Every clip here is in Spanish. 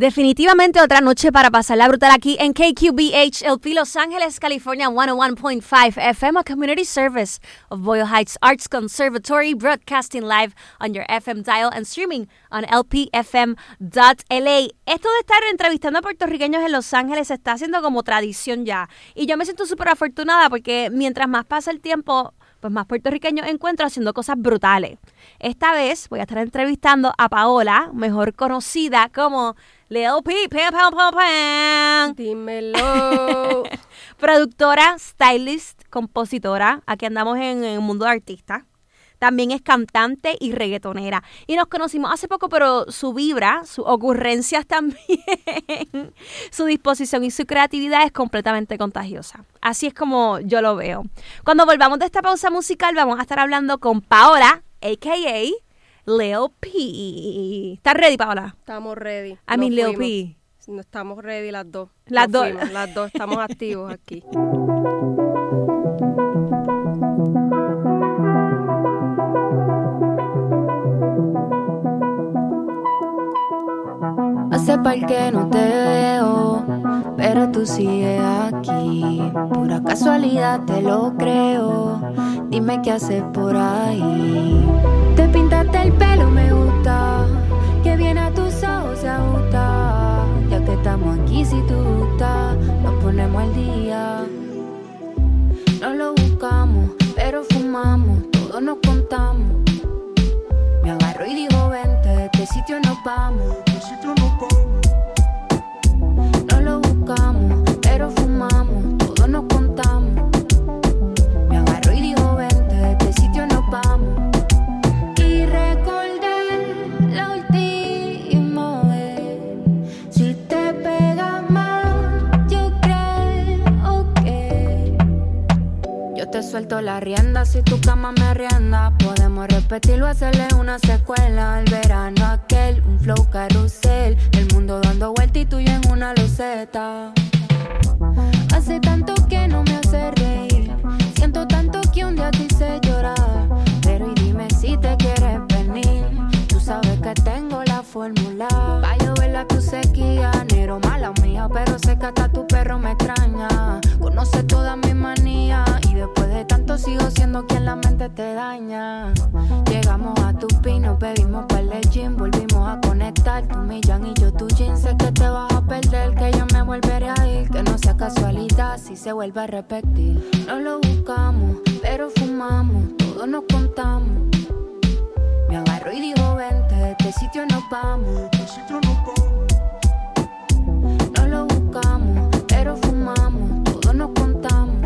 Definitivamente otra noche para pasarla brutal aquí en KQBH, LP Los Ángeles, California, 101.5 FM, a community service of Boyle Heights Arts Conservatory, broadcasting live on your FM dial and streaming on lpfm.la. Esto de estar entrevistando a puertorriqueños en Los Ángeles se está haciendo como tradición ya. Y yo me siento súper afortunada porque mientras más pasa el tiempo, pues más puertorriqueños encuentro haciendo cosas brutales. Esta vez voy a estar entrevistando a Paola, mejor conocida como Lil P. Dímelo. Productora, stylist, compositora. Aquí andamos en, el mundo de artistas. También es cantante y reggaetonera. Y nos conocimos hace poco, pero su vibra, sus ocurrencias también, su disposición y su creatividad es completamente contagiosa. Así es como yo lo veo. Cuando volvamos de esta pausa musical, vamos a estar hablando con Paola, a.k.a. Leo P. ¿Estás ready, Paola? Estamos ready. I mean, Leo P. No, estamos ready las dos. Las dos. Las dos estamos activos aquí. Hace par que no te veo, pero tú sigues aquí. Pura casualidad te lo creo. Dime qué haces por ahí. Te pintaste el pelo, me gusta. Que viene a tus ojos se ajusta. Ya que estamos aquí, si tú gustas, nos ponemos al día. No lo buscamos, pero fumamos, todos nos contamos. Me agarró y dijo, vente, de este sitio nos vamos. No lo buscamos, la rienda si tu cama me rienda. Podemos repetirlo, hacerle una secuela. El verano aquel, un flow carrusel. El mundo dando vuelta y tú y yo en una luceta. Hace tanto que no me hace reír. Siento tanto que un día te hice llorar. Pero y dime si te quieres venir. Tú sabes que tengo la fórmula. Tu sequía. Nero mala mía, pero sé que hasta tu perro me extraña. Conoce todas mis manías. Y después de tanto sigo siendo quien la mente te daña. Llegamos a tu pino, para el. Volvimos a conectar. Tu millán y yo tu jean. Sé que te vas a perder, que yo me volveré a ir. Que no sea casualidad si se vuelve a repetir. No lo buscamos, pero fumamos. Todos nos contamos. Me agarró y dijo, vente, este sitio nos vamos. No lo pero fumamos. Todos nos contamos.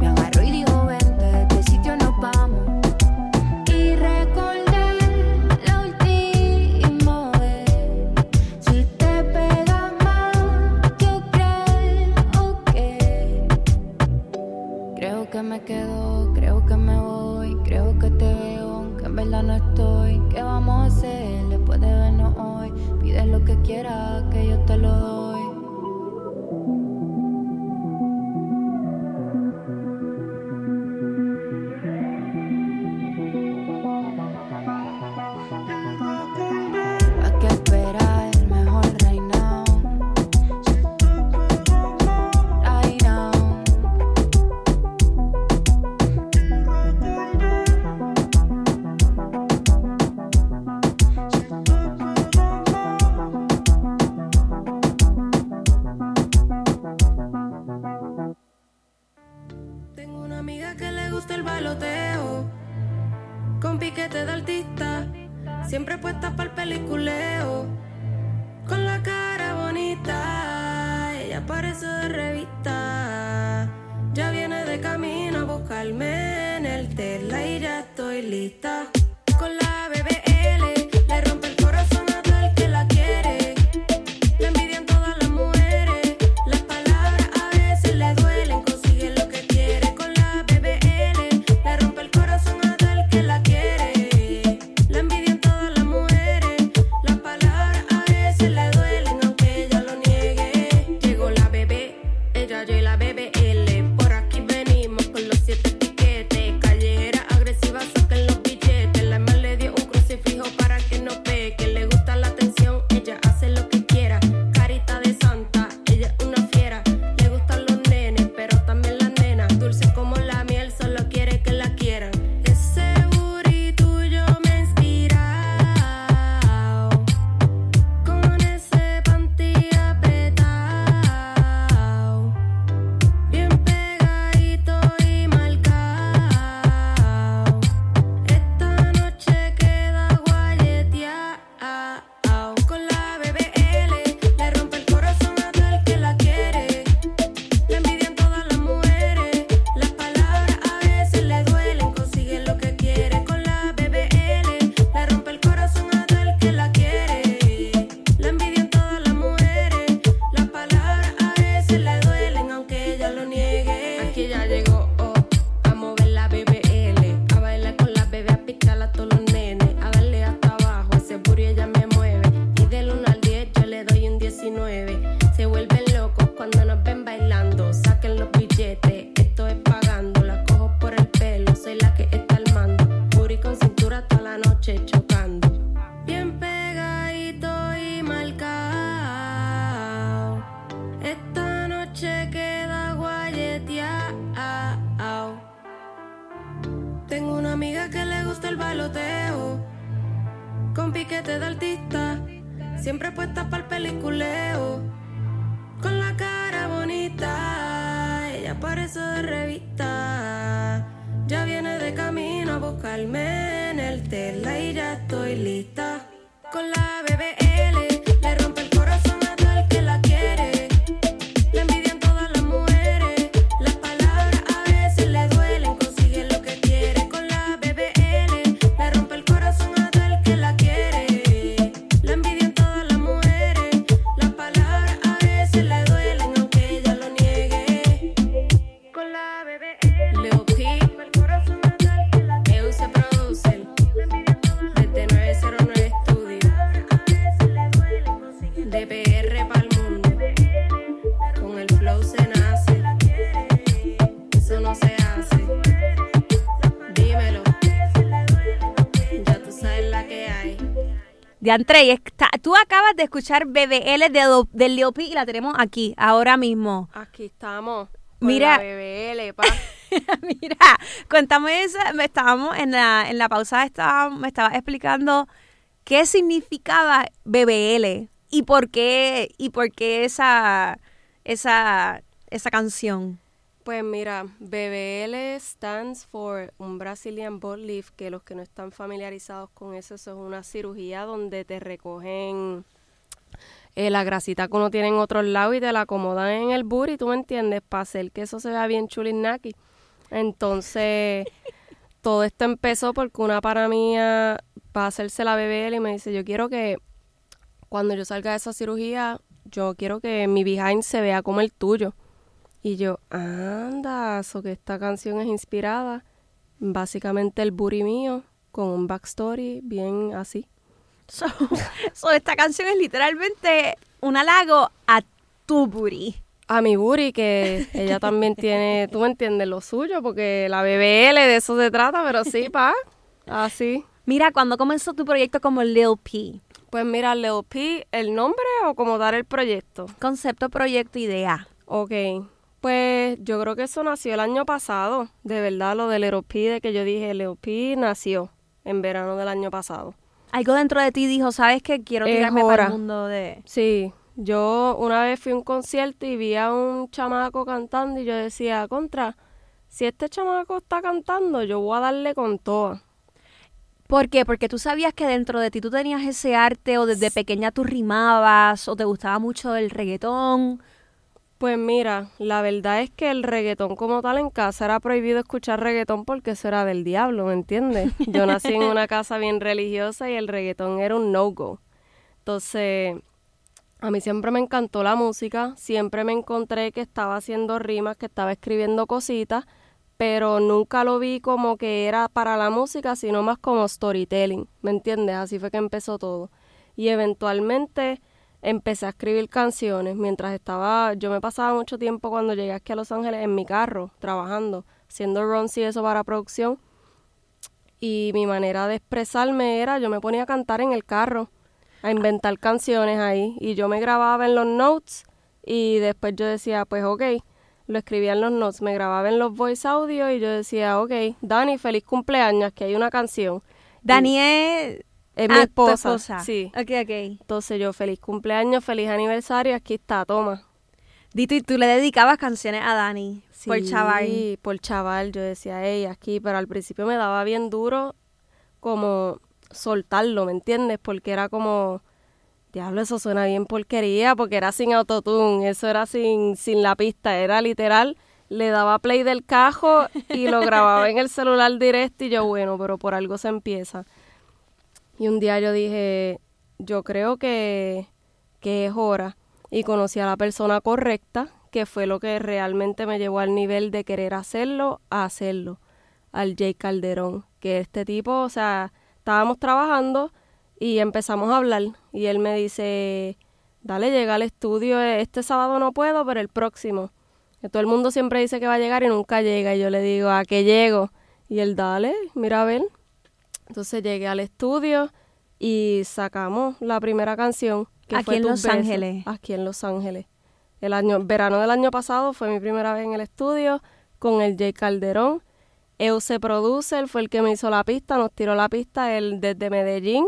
Me agarró y dijo, vente, de este sitio nos vamos. Y recordé la última vez. Si te pega más, yo creo que. Creo que me quedo, creo que me voy, creo que te veo, aunque en verdad no estoy. ¿Qué vamos a hacer después de vernos hoy? Pides lo que quieras, que yo te lo De Antre, y está- tú acabas de escuchar BBL de, Do- del Leo P y la tenemos aquí, ahora mismo. Aquí estamos. Mira. Mira. BBL, pa. Mira, cuéntame eso, me estábamos en la, en la pausa, estaba, me estaba explicando qué significaba BBL y por qué, y por qué esa, esa, esa canción. Pues mira, BBL stands for un Brazilian butt lift, que los que no están familiarizados con eso, eso es una cirugía donde te recogen eh, la grasita que uno tiene en otros lados y te la acomodan en el booty, ¿tú me entiendes? Para hacer que eso se vea bien chulinaki. Entonces, todo esto empezó porque una para mía va a hacerse la BBL y me dice, yo quiero que cuando yo salga de esa cirugía, yo quiero que mi behind se vea como el tuyo. Y yo, anda, so que esta canción es inspirada básicamente el booty mío con un backstory bien así. So, so esta canción es literalmente un halago a tu booty. A mi booty, que ella también tiene, tú me entiendes, lo suyo, porque la BBL de eso se trata, pero sí, pa, así. Mira, cuando comenzó tu proyecto como Lil P, Pues mira, Lil P, ¿el nombre o como dar el proyecto? concepto, proyecto, idea. Ok, pues yo creo que eso nació el año pasado, de verdad, lo de Lil P, de que yo dije, P nació en verano del año pasado. Algo dentro de ti dijo, ¿sabes qué? Quiero tirarme para el mundo de... Sí, yo una vez fui a un concierto y vi a un chamaco cantando y yo decía, contra, si este chamaco está cantando, yo voy a darle con toda. ¿Por qué? Porque tú sabías que dentro de ti tú tenías ese arte o desde pequeña tú rimabas o te gustaba mucho el reggaetón. Pues mira, la verdad es que el reggaetón como tal en casa era prohibido escuchar reggaetón porque eso era del diablo, ¿me entiendes? Yo nací en una casa bien religiosa y el reggaetón era un no-go. Entonces, a mí siempre me encantó la música, siempre me encontré que estaba haciendo rimas, que estaba escribiendo cositas, pero nunca lo vi como que era para la música, sino más como storytelling, ¿me entiendes? Así fue que empezó todo. Y eventualmente empecé a escribir canciones mientras estaba, yo me pasaba mucho tiempo cuando llegué aquí a Los Ángeles en mi carro, trabajando, haciendo runs y eso para producción. Y mi manera de expresarme era, yo me ponía a cantar en el carro, a inventar canciones ahí. Y yo me grababa en los notes y después yo decía, pues ok, lo escribía en los notes, me grababa en los voice audio y yo decía, ok, Dani, feliz cumpleaños, que hay una canción. Dani es... Es ah, mi tu esposa. esposa. Sí. Ok, ok. Entonces yo, feliz cumpleaños, feliz aniversario, aquí está, toma. Dito, y tú le dedicabas canciones a Dani por Sí, chaval. por chaval, yo decía, hey, aquí, pero al principio me daba bien duro como soltarlo, ¿me entiendes? Porque era como, diablo, eso suena bien porquería, porque era sin autotune, eso era sin, sin la pista, era literal, le daba play del cajo y lo grababa en el celular directo y yo, bueno, pero por algo se empieza. Y un día yo dije, yo creo que, que es hora. Y conocí a la persona correcta, que fue lo que realmente me llevó al nivel de querer hacerlo a hacerlo. Al Jay Calderón, que este tipo, o sea, estábamos trabajando y empezamos a hablar. Y él me dice, dale, llega al estudio, este sábado no puedo, pero el próximo. Que todo el mundo siempre dice que va a llegar y nunca llega. Y yo le digo, ¿a qué llego? Y él, dale, mira a ver. Entonces llegué al estudio y sacamos la primera canción. Que Aquí fue en Tus Los Besos. Ángeles. Aquí en Los Ángeles. El año, verano del año pasado fue mi primera vez en el estudio con el Jay Calderón. Euse Producer fue el que me hizo la pista, nos tiró la pista él desde Medellín,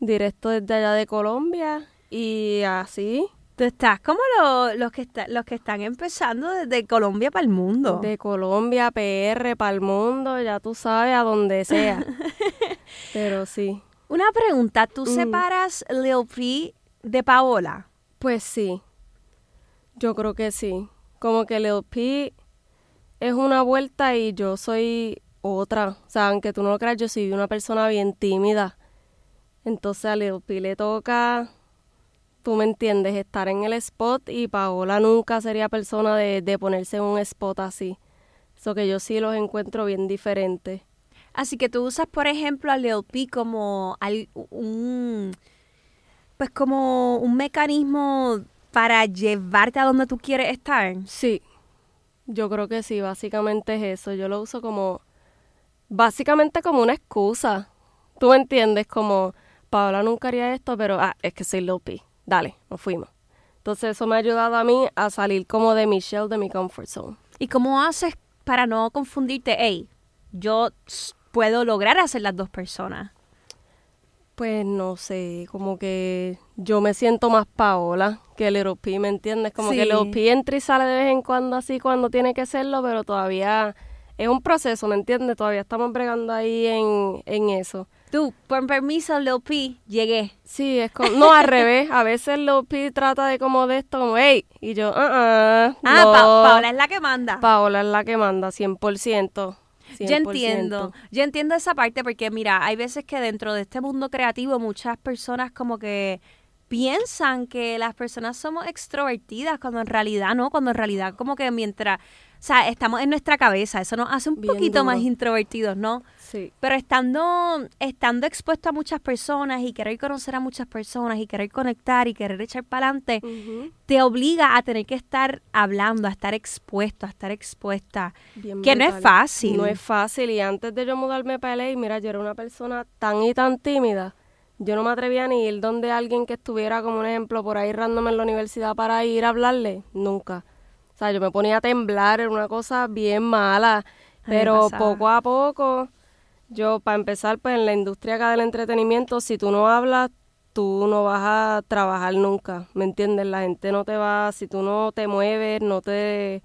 directo desde allá de Colombia. Y así, Tú estás como lo- los, que está- los que están empezando desde Colombia para el mundo. de Colombia, PR, para el mundo, ya tú sabes, a donde sea. Pero sí, Una pregunta, ¿tú Mm. separas Lil P de Paola? pues sí. Yo creo que sí. Como que Lil P es una vuelta y yo soy otra. O sea, aunque tú no lo creas, yo soy una persona bien tímida. Entonces a Lil P le toca, tú me entiendes, estar en el spot y Paola nunca sería persona de, de ponerse en un spot así. Eso que yo sí los encuentro bien diferentes. Así que tú usas, por ejemplo, a Lil P como al- un pues como un mecanismo para llevarte a donde tú quieres estar. Sí, yo creo que sí, básicamente es eso. Yo lo uso como, básicamente como una excusa. ¿Tú me entiendes? Como, Paola nunca haría esto, pero, ah, es que soy Lil P. Dale, nos fuimos. Entonces eso me ha ayudado a mí a salir como de mi shell, de mi comfort zone. ¿Y cómo haces para no confundirte? Hey, yo puedo lograr hacer las dos personas. Pues no sé, como que yo me siento más Paola que Little P, ¿me entiendes? Como que. Little P entra y sale de vez en cuando así cuando tiene que serlo, pero todavía es un proceso, ¿me entiendes? Todavía estamos bregando ahí en, en eso. Tú, por permiso, Lil P, llegué. Sí, es como, no al revés, a veces Little P trata de como de esto, como, hey, y yo, ah, ah, Ah, no. Pa- Paola es la que manda. Paola es la que manda, 100%. Yo 100%. entiendo, yo entiendo esa parte porque mira, hay veces que dentro de este mundo creativo muchas personas como que piensan que las personas somos extrovertidas cuando en realidad no, cuando en realidad como que mientras, o sea, estamos en nuestra cabeza, eso nos hace un Bien poquito más introvertidos, ¿no? Sí. Pero estando, estando expuesto a muchas personas y querer conocer a muchas personas y querer conectar y querer echar para adelante, te obliga a tener que estar hablando, a estar expuesto, a estar expuesta. Bien Que no es fácil. No es fácil. Y antes de yo mudarme para LA, mira, yo era una persona tan y tan tímida. Yo no me atrevía ni ir donde alguien que estuviera, como un ejemplo, por ahí random en la universidad para ir a hablarle. Nunca. O sea, yo me ponía a temblar, era una cosa bien mala. Pero poco a poco, yo, para empezar, pues en la industria acá del entretenimiento, si tú no hablas, tú no vas a trabajar nunca, ¿me entiendes? La gente no te va, si tú no te mueves, no te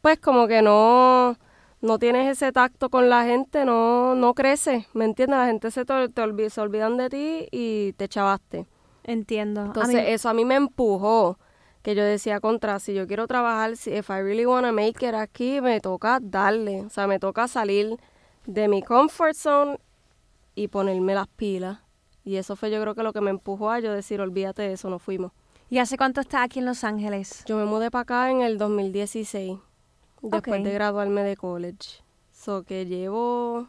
pues como que no, no tienes ese tacto con la gente, no, no crece, ¿me entiendes? La gente se, te, te se olvidan de ti y te chavaste. Entiendo. A Entonces mí- eso a mí me empujó, que yo decía contra, si yo quiero trabajar, si if I really wanna make it aquí, me toca darle, o sea, me toca salir de mi comfort zone y ponerme las pilas. Y eso fue yo creo que lo que me empujó a yo decir, olvídate de eso, nos fuimos. ¿Y hace cuánto estás aquí en Los Ángeles? Yo me mudé para acá en el 2016, después de graduarme de college. So que llevo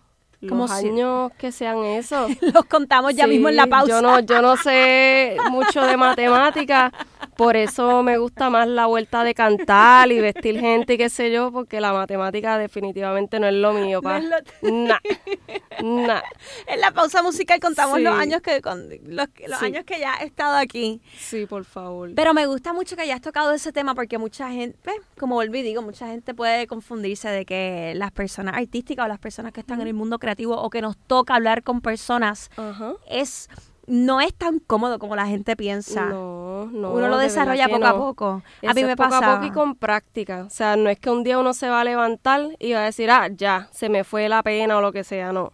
Como los si- años que sean eso. Los contamos ya Sí, mismo en la pausa. Yo no, yo no sé mucho de matemática, por eso me gusta más la vuelta de cantar y vestir gente y qué sé yo, porque la matemática definitivamente no es lo mío, No pa. es lo- Nah, nah. En la pausa musical contamos Sí. los años que con- los, los Sí. años que ya he estado aquí. Sí, por favor. Pero me gusta mucho que hayas tocado ese tema porque mucha gente, como volví digo, mucha gente puede confundirse de que las personas artísticas o las personas que están en el mundo creativo o que nos toca hablar con personas es no es tan cómodo como la gente piensa. No, no. Uno lo de desarrolla poco a poco. A mí me poco pasa. a poco y con práctica. O sea, no es que un día uno se va a levantar y va a decir, ah, ya, se me fue la pena o lo que sea, no.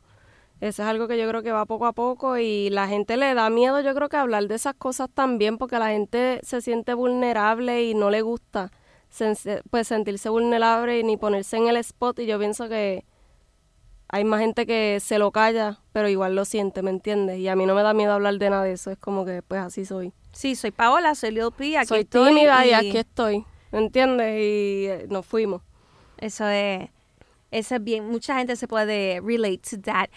Eso es algo que yo creo que va poco a poco y la gente le da miedo, yo creo que hablar de esas cosas también, porque la gente se siente vulnerable y no le gusta pues sentirse vulnerable y ni ponerse en el spot y yo pienso que hay más gente que se lo calla, pero igual lo siente, ¿me entiendes? Y a mí no me da miedo hablar de nada de eso, es como que pues así soy Sí, soy Paola, soy Lil P, aquí soy estoy tímida y... y aquí estoy, ¿me entiendes? Y eh, nos fuimos. Eso es, eso es bien, mucha gente se puede relate to that.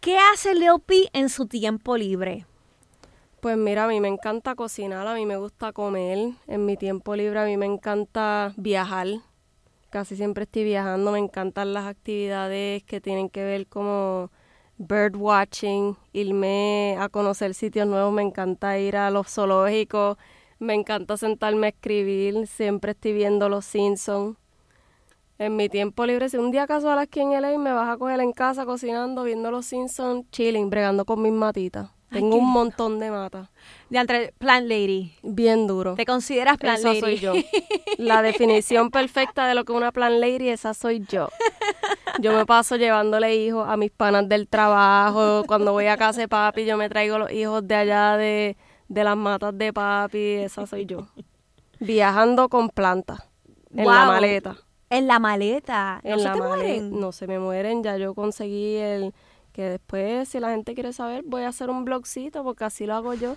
¿Qué hace Lil P en su tiempo libre? Pues mira, a mí me encanta cocinar, a mí me gusta comer, en mi tiempo libre a mí me encanta viajar, casi siempre estoy viajando, me encantan las actividades que tienen que ver como bird watching, irme a conocer sitios nuevos, me encanta ir a los zoológicos, me encanta sentarme a escribir, siempre estoy viendo los Simpsons. En mi tiempo libre, si un día casual aquí en LA me vas a coger en casa cocinando, viendo los Simpsons, chilling, bregando con mis matitas. Tengo un montón de matas. De entre Plant Lady. Bien duro. ¿Te consideras Plant Esa Lady? soy yo. La definición perfecta de lo que es una plan lady, esa soy yo. Yo me paso llevándole hijos a mis panas del trabajo. Cuando voy a casa de papi, yo me traigo los hijos de allá de, de las matas de papi. Esa soy yo. Viajando con plantas. En la maleta. En la maleta. ¿No En se la te maleta. mueren? No se me mueren. Ya yo conseguí el que después, si la gente quiere saber, voy a hacer un blogcito porque así lo hago yo.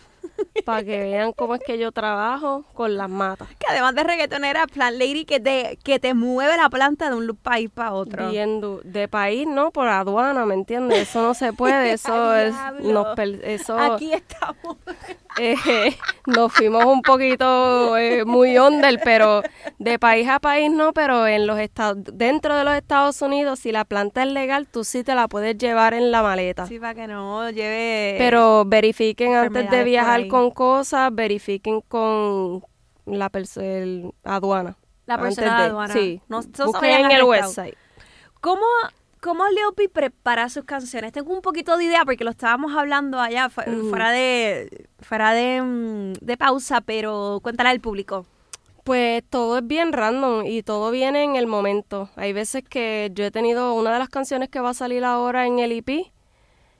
para que vean cómo es que yo trabajo con las matas. Que además de reggaetonera, Plant Lady que te, que te mueve la planta de un país para otro. Bien de país, no, por aduana, ¿me entiendes? Eso no se puede, eso es, nos eso, Aquí estamos. eh, nos fuimos un poquito eh, muy under, pero de país a país no, pero en los estados, dentro de los Estados Unidos, si la planta es legal, tú sí te la puedes llevar en la maleta. Sí, para que no lleve... Pero verifiquen antes de viajar con cosas, verifiquen con la el aduana. La persona de aduana. Sí, No- busquen en el website. ¿Cómo, ¿Cómo Peep prepara sus canciones? Tengo un poquito de idea porque lo estábamos hablando allá fu- Ujú. fuera de fuera de, mm, de pausa, pero cuéntale al público. Pues todo es bien random y todo viene en el momento. Hay veces que yo he tenido una de las canciones que va a salir ahora en el EP.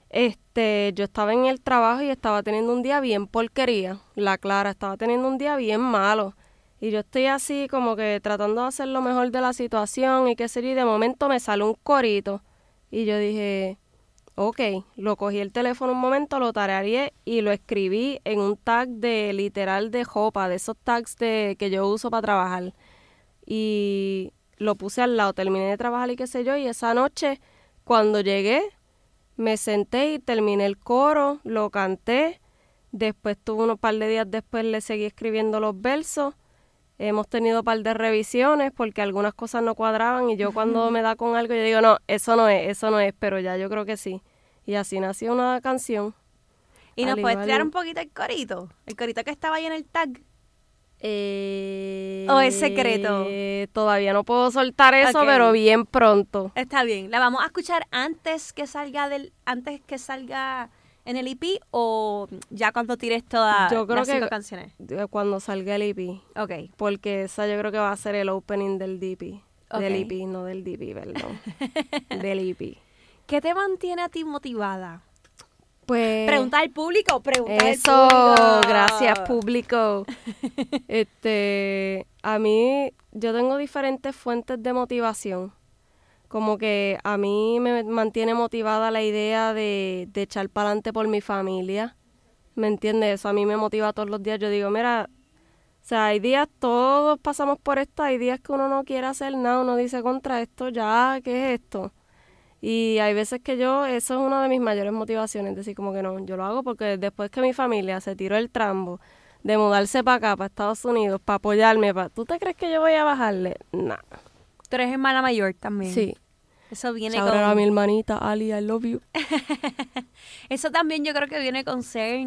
Este, yo estaba en el trabajo y estaba teniendo un día bien porquería. La Clara estaba teniendo un día bien malo. Y yo estoy así como que tratando de hacer lo mejor de la situación y qué sé yo, y de momento me sale un corito. Y yo dije, ok, lo cogí el teléfono un momento, lo tarareé y lo escribí en un tag de literal de jopa, de esos tags de, que yo uso para trabajar. Y lo puse al lado, terminé de trabajar y qué sé yo, y esa noche cuando llegué me senté y terminé el coro, lo canté, después tuve unos par de días después le seguí escribiendo los versos. Hemos tenido un par de revisiones porque algunas cosas no cuadraban y yo cuando me da con algo yo digo, no, eso no es, eso no es, pero ya yo creo que sí. Y así nació una canción. ¿Y nos puedes tirar un poquito el corito? El corito que estaba ahí en el tag. Eh, ¿O es secreto? Todavía no puedo soltar eso, pero bien pronto. Está bien. ¿La vamos a escuchar antes que salga del antes que salga en el EP o ya cuando tires todas Yo creo las que- canciones? Eh, Cuando salga el EP. Ok. Porque esa yo creo que va a ser el opening del DP. Del. EP, no del DP, perdón. del EP. ¿Qué te mantiene a ti motivada? Pues. Pregunta al público, pregunta al Eso, público. gracias público. Este, a mí, yo tengo diferentes fuentes de motivación. Como que a mí me mantiene motivada la idea de, de echar para adelante por mi familia. ¿Me entiendes? Eso a mí me motiva todos los días. Yo digo, mira, o sea, hay días, todos pasamos por esto, hay días que uno no quiere hacer nada, uno dice contra esto, ya, ¿qué es esto? Y hay veces que yo, eso es una de mis mayores motivaciones, decir como que no, yo lo hago porque después que mi familia se tiró el trambo de mudarse para acá, para Estados Unidos, para apoyarme, para, ¿tú te crees que yo voy a bajarle? Nah. Tú eres hermana mayor también. Sí. Eso viene out a con... mi hermanita Ali, I love you. Eso también yo creo que viene con ser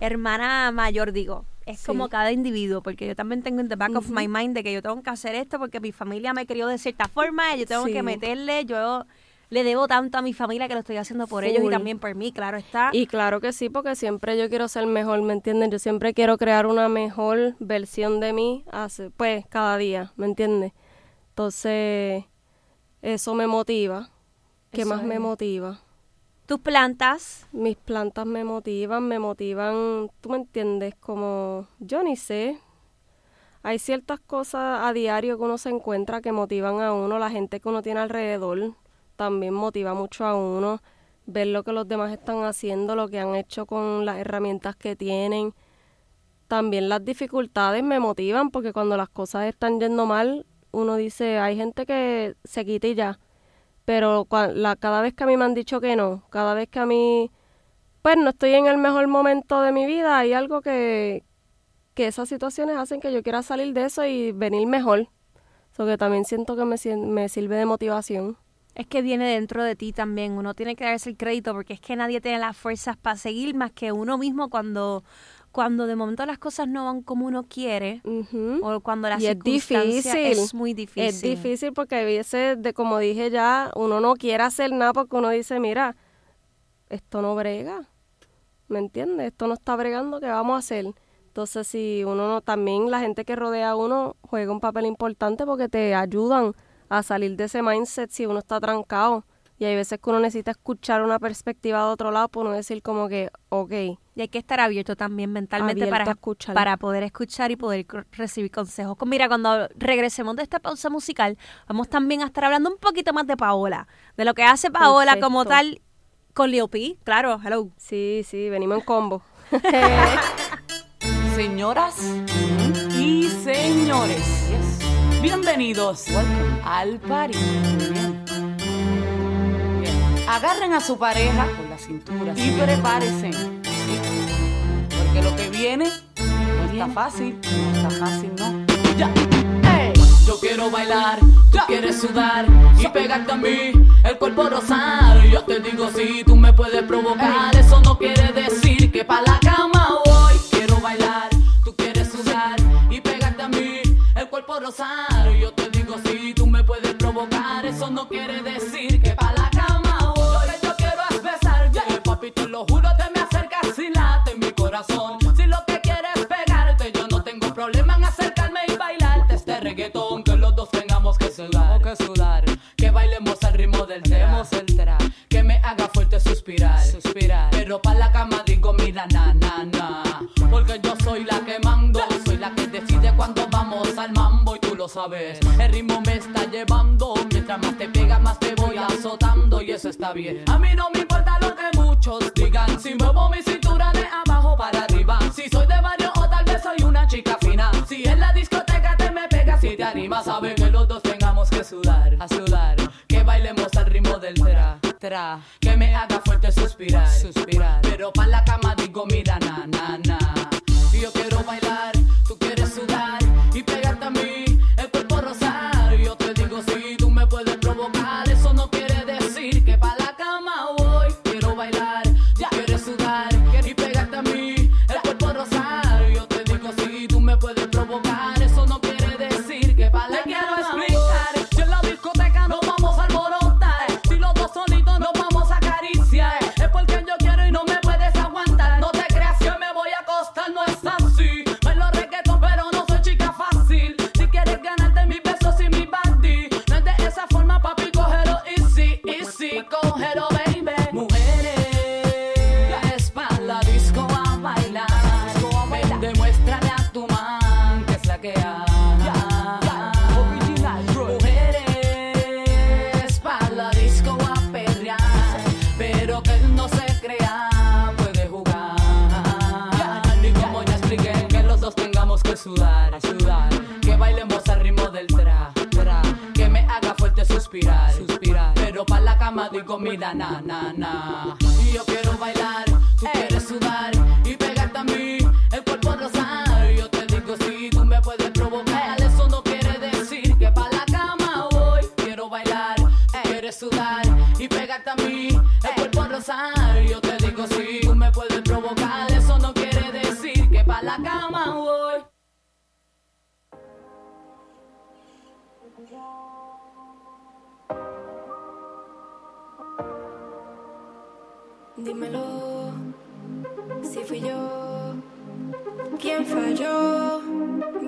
hermana mayor, digo. Es Sí. como cada individuo, porque yo también tengo en the back of my mind de que yo tengo que hacer esto porque mi familia me crió de cierta forma y yo tengo Sí. que meterle, yo le debo tanto a mi familia que lo estoy haciendo por ellos y también por mí, claro está. Y claro que sí, porque siempre yo quiero ser mejor, ¿me entiendes? Yo siempre quiero crear una mejor versión de mí, hace, pues, cada día, ¿me entiendes? Entonces, eso me motiva. ¿Qué Eso más me motiva? Tus plantas, Mis plantas me motivan, me motivan, tú me entiendes, como yo ni sé. Hay ciertas cosas a diario que uno se encuentra que motivan a uno, la gente que uno tiene alrededor también motiva mucho a uno, ver lo que los demás están haciendo, lo que han hecho con las herramientas que tienen. También las dificultades me motivan porque cuando las cosas están yendo mal, uno dice, hay gente que se quita y ya pero cada vez que a mí me han dicho que no, cada vez que a mí, pues no estoy en el mejor momento de mi vida, hay algo que, que esas situaciones hacen que yo quiera salir de eso y venir mejor. Eso que también siento que me, me sirve de motivación. es que viene dentro de ti también. Uno tiene que darse el crédito porque es que nadie tiene las fuerzas para seguir más que uno mismo cuando, cuando de momento las cosas no van como uno quiere Ujú. o cuando la Y es circunstancia difícil. es muy difícil. Es difícil porque a veces, de, como dije ya, uno no quiere hacer nada porque uno dice, mira, esto no brega. ¿me entiendes? Esto no está bregando, ¿qué vamos a hacer? Entonces, si uno no, también la gente que rodea a uno juega un papel importante porque te ayudan a salir de ese mindset si uno está trancado. Y hay veces que uno necesita escuchar una perspectiva de otro lado para uno decir como que, ok. Y hay que estar abierto también mentalmente para, escuchar. para poder escuchar y poder recibir consejos. Mira, cuando regresemos de esta pausa musical, vamos también a estar hablando un poquito más de Paola, de lo que hace Paola como tal con Leo P. Claro, hello. Sí, sí, venimos en combo. Señoras y señores, bienvenidos al party. Agarren a su pareja con la cintura y prepárense. Porque lo que viene no está fácil, no está fácil, no. Ya. Yo quiero bailar, tú quieres sudar y pegarte a mí, el cuerpo rosar. Yo te digo si tú me puedes provocar, eso no quiere decir que pa' la cama voy. Quiero bailar, tú quieres sudar y pegarte a mí, el cuerpo rosar. Yo te digo si tú me puedes provocar, eso no quiere que sudar, sudar, que bailemos al ritmo del tra, tra, que me haga fuerte suspirar, suspirar. Pero pa' la cama digo, mira, na, na, na. Y yo quiero bailar, tú quieres sudar y pegarte a mí, falló?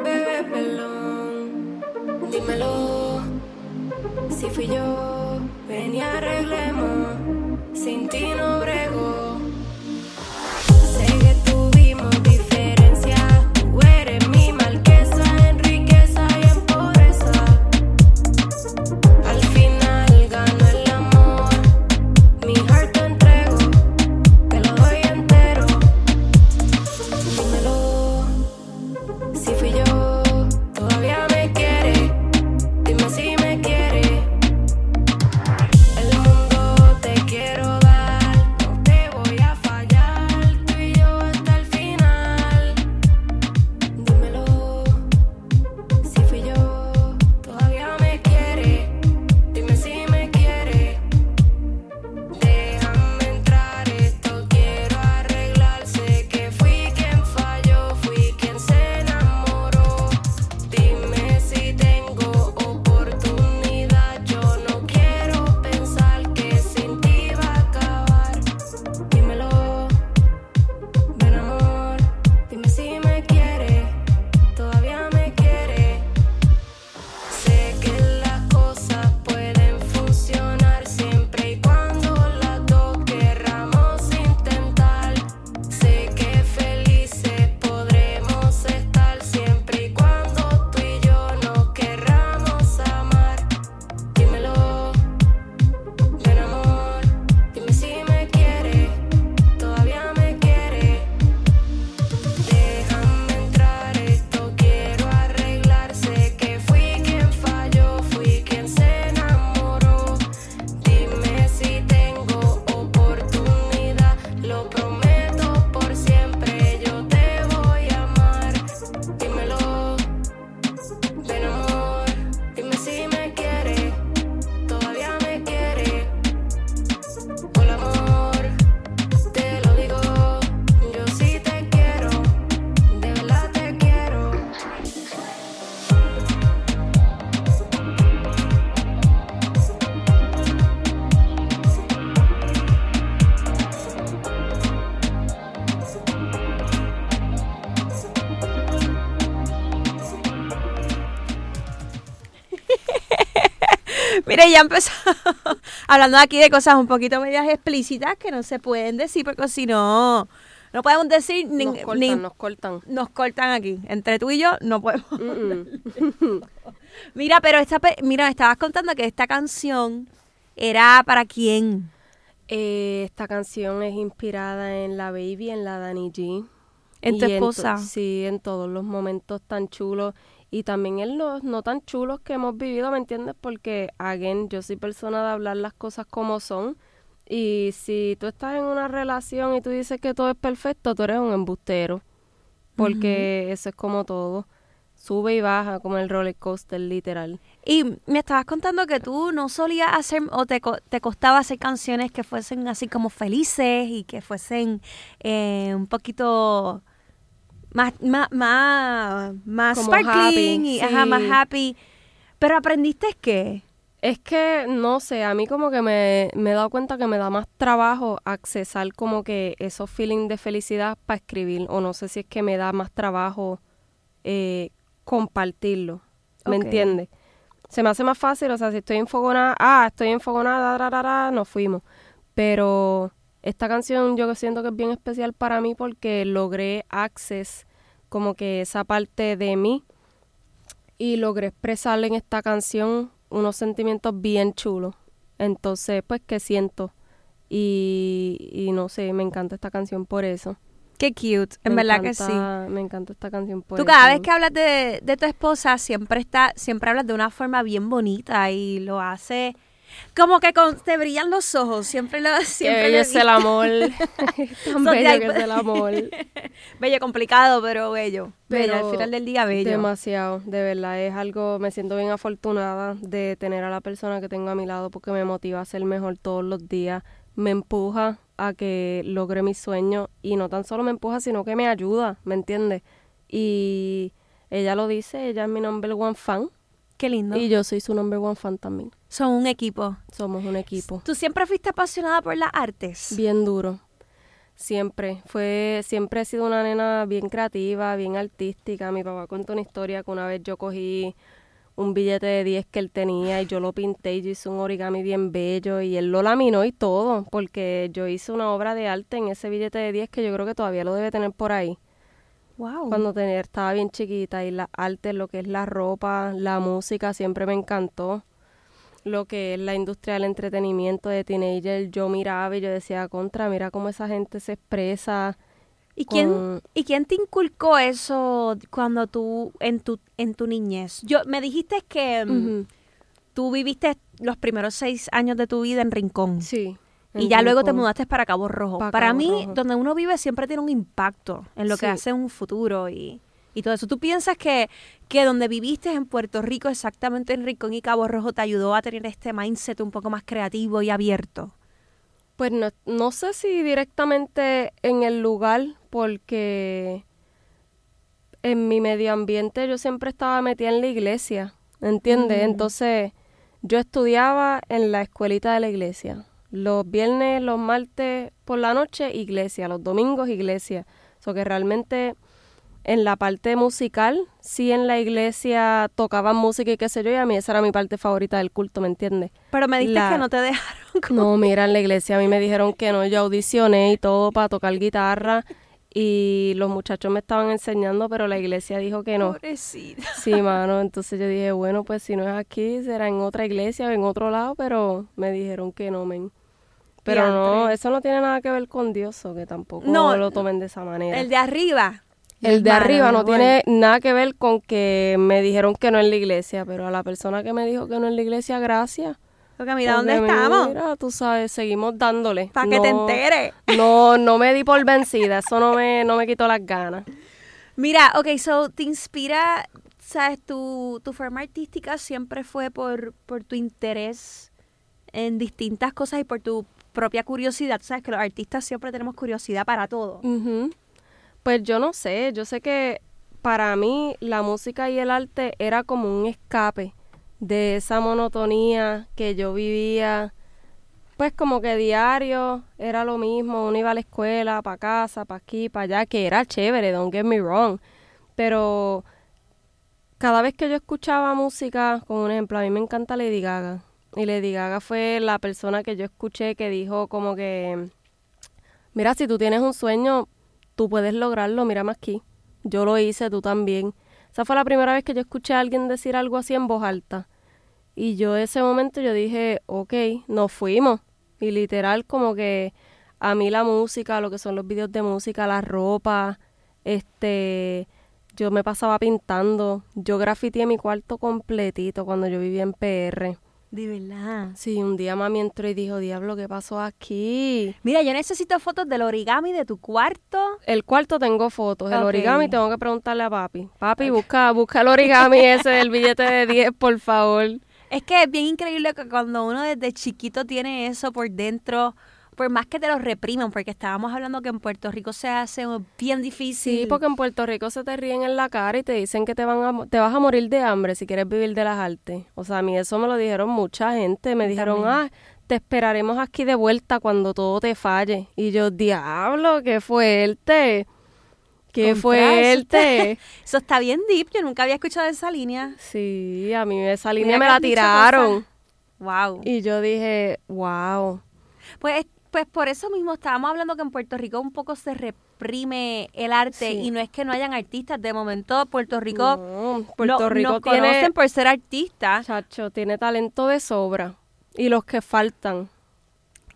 Bebé pelón. Dímelo, si fui yo. Ven y arreglemos. Sin ti no brego. Mire, ya empezó hablando aquí de cosas un poquito medias explícitas que no se pueden decir porque si no, no podemos decir ni, Nos cortan, ni- nos cortan. nos cortan aquí. Entre tú y yo no podemos. Mm-mm. Mira, pero esta, mira, me estabas contando que esta canción era para quién. Eh, esta canción es inspirada en la Baby, en la Dani G. En tu to- esposa. sí, en todos los momentos tan chulos y también en los no tan chulos que hemos vivido, ¿me entiendes? Porque, again, yo soy persona de hablar las cosas como son y si tú estás en una relación y tú dices que todo es perfecto, tú eres un embustero. Porque eso es como todo. Sube y baja como el roller coaster, literal. Y me estabas contando que tú no solías hacer o te, te costaba hacer canciones que fuesen así como felices y que fuesen eh, un poquito más, más, más, más sparkling happy, y ajá, más happy. Pero aprendiste qué? Es que, no sé, a mí como que me, me he dado cuenta que me da más trabajo accesar como que esos feelings de felicidad para escribir, o no sé si es que me da más trabajo eh, compartirlo, ¿me Ok. entiendes? Se me hace más fácil, o sea, si estoy enfogonada, ah, estoy enfogonada, ra, ra, ra, nos fuimos. Pero esta canción yo siento que es bien especial para mí porque logré access como que esa parte de mí y logré expresarle en esta canción unos sentimientos bien chulos. Entonces, pues, ¿qué siento? Y, y no sé, me encanta esta canción por eso. Qué cute, en Me verdad que sí. Me encanta esta canción por Tú eso. cada vez que hablas de, de tu esposa siempre está, siempre hablas de una forma bien bonita y lo hace como que con, te brillan los ojos, siempre lo Qué siempre bello es el amor. Tan bello que es el amor. bello, complicado, pero bello. bello, Pero al final del día bello. Demasiado, de verdad, es algo, me siento bien afortunada de tener a la persona que tengo a mi lado porque me motiva a ser mejor todos los días, me empuja a que logre mis sueños y no tan solo me empuja, sino que me ayuda, ¿me entiendes? Y ella lo dice, ella es mi number one fan Qué lindo. y yo soy su number one fan también. Son un equipo. Somos un equipo. ¿Tú siempre fuiste apasionada por las artes? Bien duro. Siempre. Fue, siempre he sido una nena bien creativa, bien artística. Mi papá cuenta una historia que una vez yo cogí un billete de 10 que él tenía y yo lo pinté y yo hice un origami bien bello y él lo laminó y todo, porque yo hice una obra de arte en ese billete de 10 que yo creo que todavía lo debe tener por ahí. Wow. Cuando tenía, estaba bien chiquita y la arte, lo que es la ropa, la música, siempre me encantó. Lo que es la industria del entretenimiento de teenager, yo miraba y yo decía, contra, mira cómo esa gente se expresa. ¿Y quién, con- ¿Y quién te inculcó eso cuando tú, en tu, en tu niñez? Yo, me dijiste que Ujú. tú viviste los primeros seis años de tu vida en Rincón. Sí. Y ya luego te mudaste para Cabo Rojo. Pa' para Cabo mí, Rojo. donde uno vive siempre tiene un impacto en lo que hace un futuro y, y todo eso. ¿Tú piensas que, que donde viviste en Puerto Rico, exactamente en Rincón y Cabo Rojo, te ayudó a tener este mindset un poco más creativo y abierto? Pues no, no sé si directamente en el lugar, porque en mi medio ambiente yo siempre estaba metida en la iglesia, ¿entiendes? Mm. Entonces yo estudiaba en la escuelita de la iglesia. Los viernes, los martes por la noche, iglesia. Los domingos, iglesia. O sea que realmente en la parte musical, sí en la iglesia tocaban música y qué sé yo, y a mí esa era mi parte favorita del culto, ¿me entiendes? Pero me dijiste La- que no te dejaron. como- No, mira, en la iglesia a mí me dijeron que no, yo audicioné y todo para tocar guitarra y los muchachos me estaban enseñando, pero la iglesia dijo que no. Pobrecita. Sí, mano, entonces yo dije, bueno, pues si no es aquí, será en otra iglesia o en otro lado, pero me dijeron que no, men. Pero no, eso no tiene nada que ver con Dios, o que tampoco No, lo tomen de esa manera. El de arriba. El de arriba no tiene nada que ver con que me dijeron que no en la iglesia, pero a la persona que me dijo que no en la iglesia, gracias. Porque mira dónde Porque estamos. Mira, tú sabes, seguimos dándole. Para que te enteres. No, no me di por vencida, eso no me, no me quitó las ganas. Mira, ok, so te inspira, sabes, tu, tu forma artística siempre fue por, por tu interés en distintas cosas y por tu propia curiosidad. Sabes que los artistas siempre tenemos curiosidad para todo. Ujú. Pues yo no sé, yo sé que para mí la música y el arte era como un escape de esa monotonía que yo vivía. Pues como que diario era lo mismo, uno iba a la escuela, para casa, para aquí, para allá, que era chévere, don't get me wrong. Pero cada vez que yo escuchaba música, como un ejemplo, a mí me encanta Lady Gaga. Y Lady Gaga fue la persona que yo escuché que dijo como que, mira, si tú tienes un sueño, tú puedes lograrlo, mírame aquí. Yo lo hice, tú también. Esa fue la primera vez que yo escuché a alguien decir algo así en voz alta. Y yo ese momento yo dije, ok, nos fuimos. Y literal como que a mí la música, lo que son los videos de música, la ropa, este, yo me pasaba pintando. Yo grafiteé mi cuarto completito cuando yo vivía en PR. De verdad. Sí, un día mami entró y dijo, diablo, ¿qué pasó aquí? Mira, yo necesito fotos del origami de tu cuarto. El cuarto tengo fotos, el origami tengo que preguntarle a papi. Papi, busca, busca el origami ese del billete de 10, por favor. Es que es bien increíble que cuando uno desde chiquito tiene eso por dentro, por más que te lo repriman, porque estábamos hablando que en Puerto Rico se hace bien difícil. Sí, porque en Puerto Rico se te ríen en la cara y te dicen que te van a, te vas a morir de hambre si quieres vivir de las artes. O sea, a mí eso me lo dijeron mucha gente. Me dijeron, ah, te esperaremos aquí de vuelta cuando todo te falle. Y yo, diablo, qué fuerte. Qué fuerte. Eso está bien deep, yo nunca había escuchado esa línea. Sí, a mí esa Mira línea me la tiraron. Wow. Y yo dije, wow. Pues, pues por eso mismo estábamos hablando que en Puerto Rico un poco se reprime el arte Sí. y no es que no hayan artistas. De momento Puerto Rico, No, Puerto no- Rico nos tiene, conocen por ser artistas chacho, tiene talento de sobra. Y los que faltan.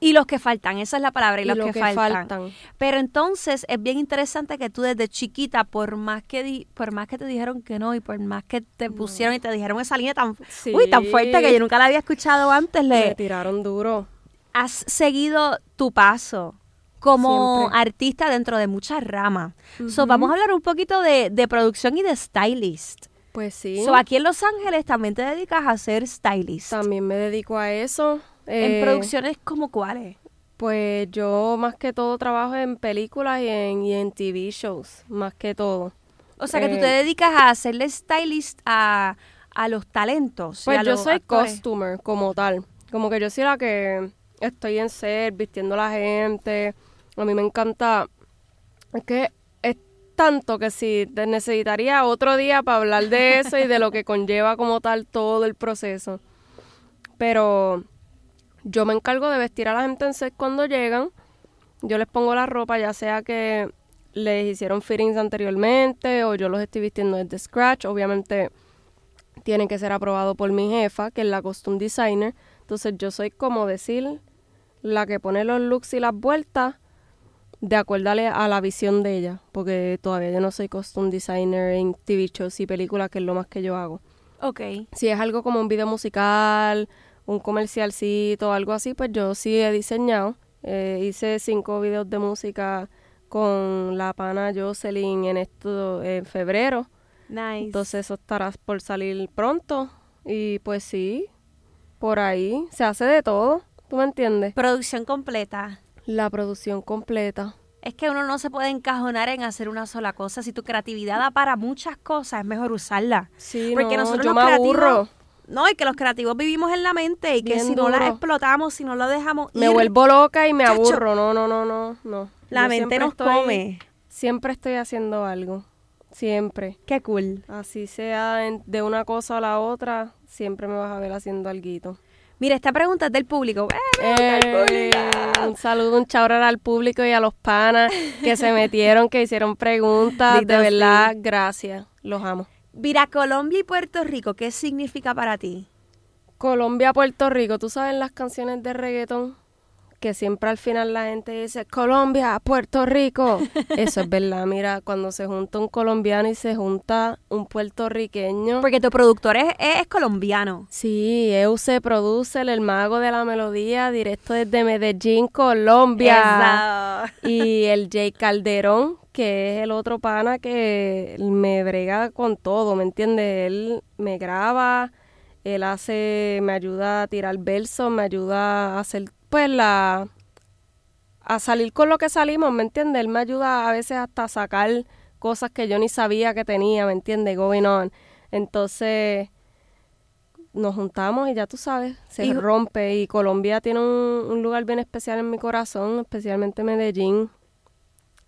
y los que faltan, esa es la palabra, y, Y los, los que, que faltan. faltan. Pero entonces es bien interesante que tú desde chiquita, por más que di- por más que te dijeron que no y por más que te pusieron y te dijeron esa línea tan, Sí. uy, tan fuerte que yo nunca la había escuchado antes, Me le tiraron duro. has seguido tu paso como Siempre. artista dentro de muchas ramas. So, vamos a hablar un poquito de, de producción y de stylist. Pues sí. So, aquí en Los Ángeles también te dedicas a ser stylist. También me dedico a eso. en Eh, producciones como cuáles. Pues yo más que todo trabajo en películas y en, y en TV shows, más que todo. O sea, que tú eh, te dedicas a hacerle stylist a, a los talentos. Pues yo soy actores. costumer como tal. Como que yo soy la que estoy en set, vistiendo a la gente. A mí me encanta. Es que es tanto que si te necesitaría otro día para hablar de eso y de lo que conlleva como tal todo el proceso. Pero yo me encargo de vestir a la gente en set cuando llegan. Yo les pongo la ropa, ya sea que les hicieron fittings anteriormente o yo los estoy vistiendo desde scratch. Obviamente tienen que ser aprobados por mi jefa, que es la costume designer. Entonces yo soy como decir la que pone los looks y las vueltas de acuerdo a la- visión de ella, porque todavía yo no soy costume designer en TV shows y películas, que es lo más que yo hago. Ok. Si es algo como un video musical, un comercialcito, algo así, pues yo sí he diseñado. Eh, hice cinco videos de música con la pana Jocelyn en esto en febrero. Nice. Entonces eso estará por salir pronto. Y pues sí, por ahí se hace de todo. ¿Tú me entiendes? producción completa. La producción completa. Es que uno no se puede encajonar en hacer una sola cosa. Si tu creatividad da para muchas cosas, es mejor usarla. Sí, Porque no, nosotros yo los me creativos- aburro. No, y que los creativos vivimos en la mente y que si no la explotamos, si no la dejamos Me vuelvo loca y me Chacho. aburro. No, no, no, no, no. la Yo mente nos estoy- come. Siempre estoy haciendo algo. Siempre. Qué cool. Así sea de una cosa a la otra, siempre me vas a ver haciendo algo. Mira, esta pregunta es del público. ¡Eh, un saludo, un chaurar al público y a los panas que se metieron, que hicieron preguntas. Dito de verdad, gracias. Los amo. Mira, Colombia y Puerto Rico, ¿qué significa para ti? Colombia, Puerto Rico, ¿tú sabes las canciones de reggaetón? Que siempre al final la gente dice Colombia, Puerto Rico. Eso es verdad, mira, cuando se junta un colombiano y se junta un puertorriqueño. Porque tu productor es, es colombiano. Sí, Euse produce el mago de la melodía directo desde Medellín, Colombia. Y el Jay Calderón, que es el otro pana que me brega con todo, ¿me entiendes? Él me graba, él hace, me ayuda a tirar versos, me ayuda a hacer, pues, la... a salir con lo que salimos, ¿me entiendes? Él me ayuda a veces hasta a sacar cosas que yo ni sabía que tenía, ¿me entiendes? Going on. Entonces, nos juntamos y ya tú sabes, se Y- rompe. Y Colombia tiene un, un lugar bien especial en mi corazón, especialmente Medellín.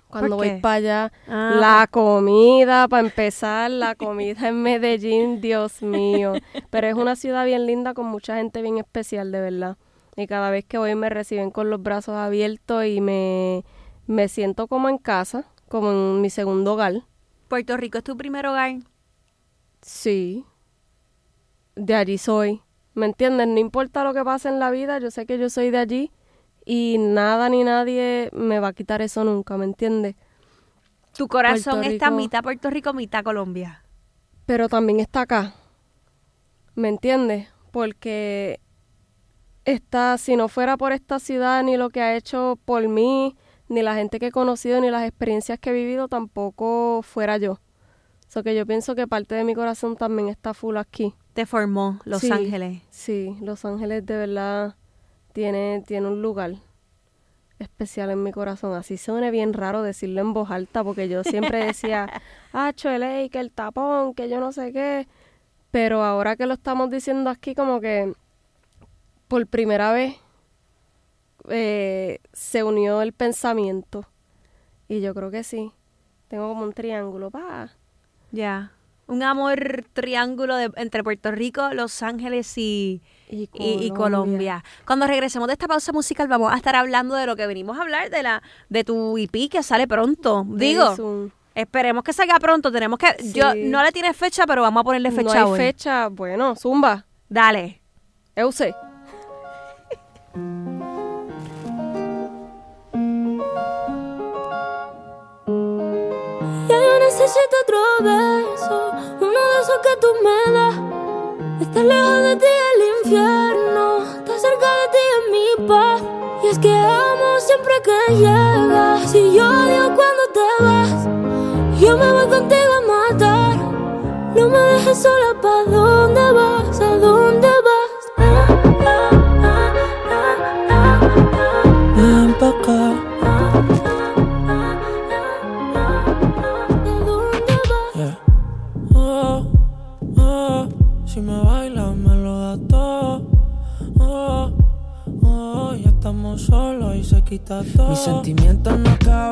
Cuando ¿Por voy para allá, Ah. la comida, para empezar, la comida en Medellín, Dios mío. Pero es una ciudad bien linda con mucha gente bien especial, de verdad. Y cada vez que voy me reciben con los brazos abiertos y me, me siento como en casa, como en mi segundo hogar. Puerto Rico es tu primer hogar. Sí. De allí soy. ¿Me entiendes? No importa lo que pase en la vida, yo sé que yo soy de allí y nada ni nadie me va a quitar eso nunca, ¿me entiendes? Tu corazón está mitad Puerto Rico, mitad Colombia. Pero también está acá. ¿Me entiendes? Porque esta, si no fuera por esta ciudad, ni lo que ha hecho por mí, ni la gente que he conocido, ni las experiencias que he vivido, tampoco fuera yo. So que yo pienso que parte de mi corazón también está full aquí. Te formó Los Sí, Ángeles. Sí, Los Ángeles de verdad tiene, tiene un lugar especial en mi corazón. Así suena bien raro decirlo en voz alta, porque yo siempre decía, ah, Choeley, que el tapón, que yo no sé qué. Pero ahora que lo estamos diciendo aquí, como que por primera vez eh, se unió el pensamiento. Y yo creo que sí. Tengo como un triángulo, pa. Ya. Un amor triángulo de- entre Puerto Rico, Los Ángeles y, Y Colombia. Cuando regresemos de esta pausa musical vamos a estar hablando de lo que venimos a hablar, de la de tu IP que sale pronto. Digo, esperemos que salga pronto. Tenemos que... Yo no le tiene fecha, pero vamos a ponerle no fecha hay hoy. fecha. Bueno, zumba. Dale. Euse. Necesito otro beso, uno de esos que tú me das. Estar lejos de ti el infierno, estar cerca de ti es mi paz. Y es que amo siempre que llegas. Y yo odio cuando te vas, yo me voy contigo a matar. No me dejes sola, ¿pa' dónde vas? ¿A dónde Mis sentimientos no caben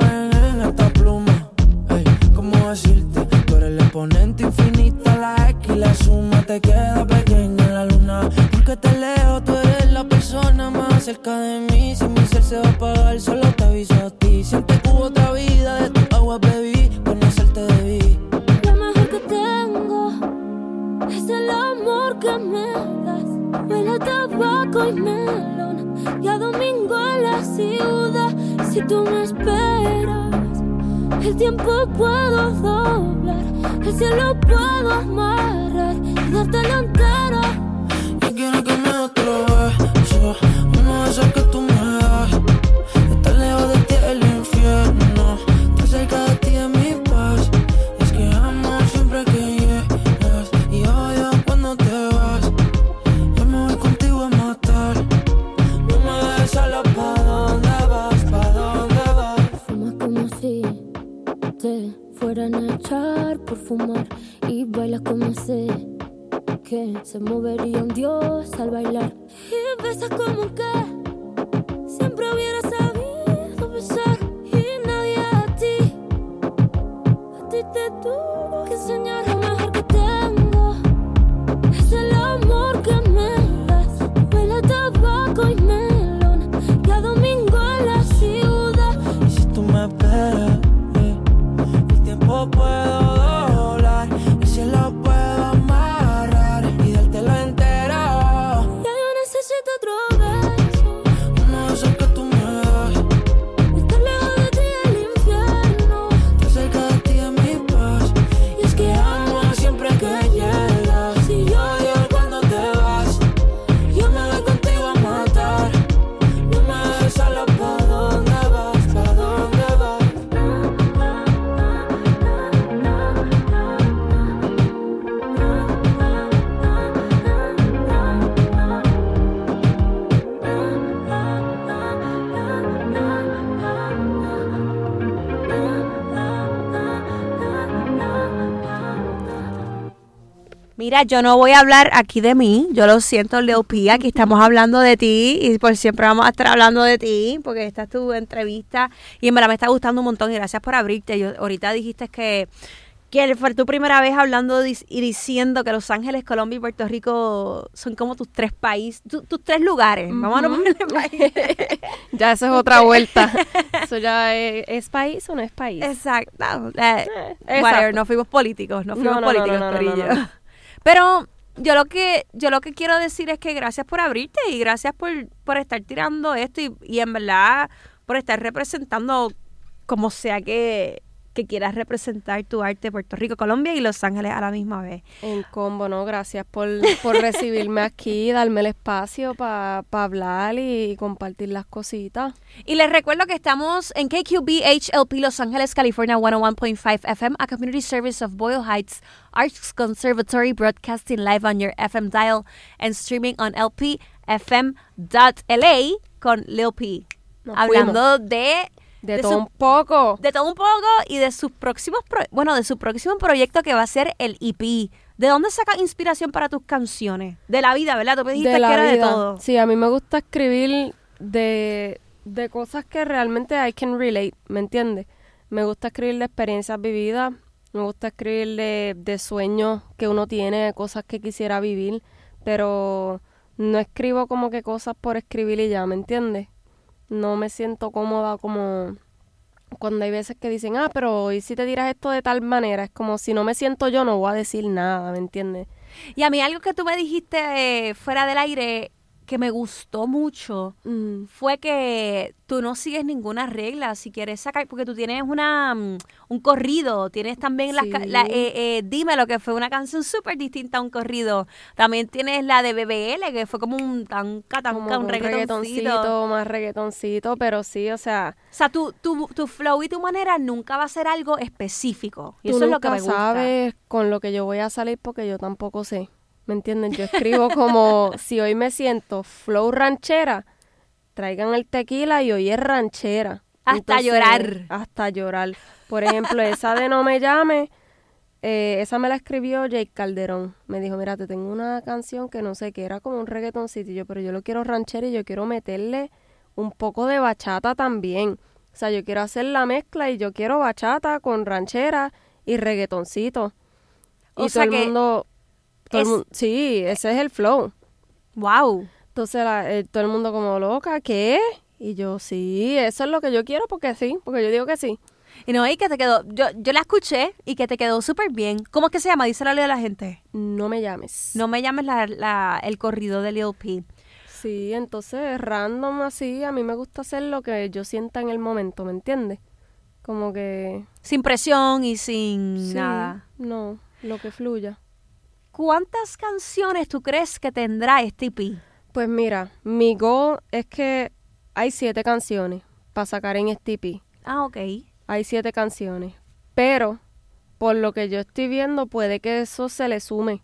Mira, yo no voy a hablar aquí de mí, yo lo siento, Leo P, aquí estamos hablando de ti y por siempre vamos a estar hablando de ti porque esta es tu entrevista y en verdad me está gustando un montón y gracias por abrirte. Yo, ahorita dijiste que, que fue tu primera vez hablando y diciendo que Los Ángeles, Colombia y Puerto Rico son como tus tres países, tu- tus tres lugares. Vamos a no ponerle país. Ya eso es otra vuelta. Eso ya es, ¿es país o no es país? Exacto. No, eh, exacto. whatever, no fuimos políticos, no fuimos No, no, no, políticos, no, Pero yo lo que yo lo que quiero decir es que gracias por abrirte y gracias por, por estar tirando esto y, y en verdad por estar representando como sea que, que quieras representar tu arte Puerto Rico, Colombia y Los Ángeles a la misma vez. En combo, ¿no? Gracias por, por recibirme aquí, darme el espacio para hablar y, compartir las cositas. Y les recuerdo que estamos en KQBHLP Los Ángeles, California 101.5 FM, a community service of Boyle Heights Arts Conservatory, broadcasting live on your FM dial and streaming on lpfm.la con Lil P. Nos Hablando de, De, De todo su- un poco. de todo un poco y de sus próximos, pro- bueno, de su próximo proyecto que va a ser el EP. ¿De dónde sacas inspiración para tus canciones? De la vida, ¿verdad? Tú me dijiste de que era de vida. todo. Sí, a mí me gusta escribir de, de cosas que realmente I can relate, ¿me entiendes? Me gusta escribir de experiencias vividas, me gusta escribir de, de sueños que uno tiene, de cosas que quisiera vivir, pero no escribo como que cosas por escribir y ya, ¿me entiendes? No me siento cómoda como cuando hay veces que dicen, ah, pero ¿y si te dirás esto de tal manera? Es como si no me siento yo, no voy a decir nada, ¿me entiendes? Y a mí algo que tú me dijiste eh, fuera del aire que me gustó mucho Mm. fue que tú no sigues ninguna regla si quieres sacar, porque tú tienes una mm, un corrido, tienes también las la, eh, eh, Dímelo, que fue una canción súper distinta a un corrido. También tienes la de BBL, que fue como un tanca, tanca, como un un reggaetoncito. reggaetoncito, más reggaetoncito, pero sí, o sea, O sea, tu, tu, tu flow y tu manera nunca va a ser algo específico. Y tú eso es lo que me gusta. sabes con lo que yo voy a salir porque yo tampoco sé, ¿me entienden? Yo escribo como, si hoy me siento flow ranchera, traigan el tequila y hoy es ranchera. Hasta llorar. Hasta llorar. Por ejemplo, esa de No Me Llame, eh, esa me la escribió Jake Calderón. Me dijo, mira, te tengo una canción que no sé qué, era como un reggaetoncito, y yo, pero yo lo quiero ranchera y yo quiero meterle un poco de bachata también. O sea, yo quiero hacer la mezcla y yo quiero bachata con ranchera y reggaetoncito. O y sea todo que el mundo... es- sí, ese es el flow. Wow. Entonces la- eh, todo el mundo como loca, ¿qué? Y yo, sí, eso es lo que yo quiero porque sí, porque yo digo que sí. Y no, y que te quedó, yo, yo la escuché y que te quedó súper bien. ¿Cómo es que se llama? Díselo a la gente. No me llames. No me llames la, la- el corrido de Lil P. Sí, entonces random así, a mí me gusta hacer lo que yo sienta en el momento, ¿me entiendes? Como que... Sin presión y sin sí, nada. No, lo que fluya. ¿Cuántas canciones tú crees que tendrá este EP? Pues mira, mi goal es que hay siete canciones para sacar en este EP. Ah, ok. Hay siete canciones. Pero, por lo que yo estoy viendo, puede que eso se le sume.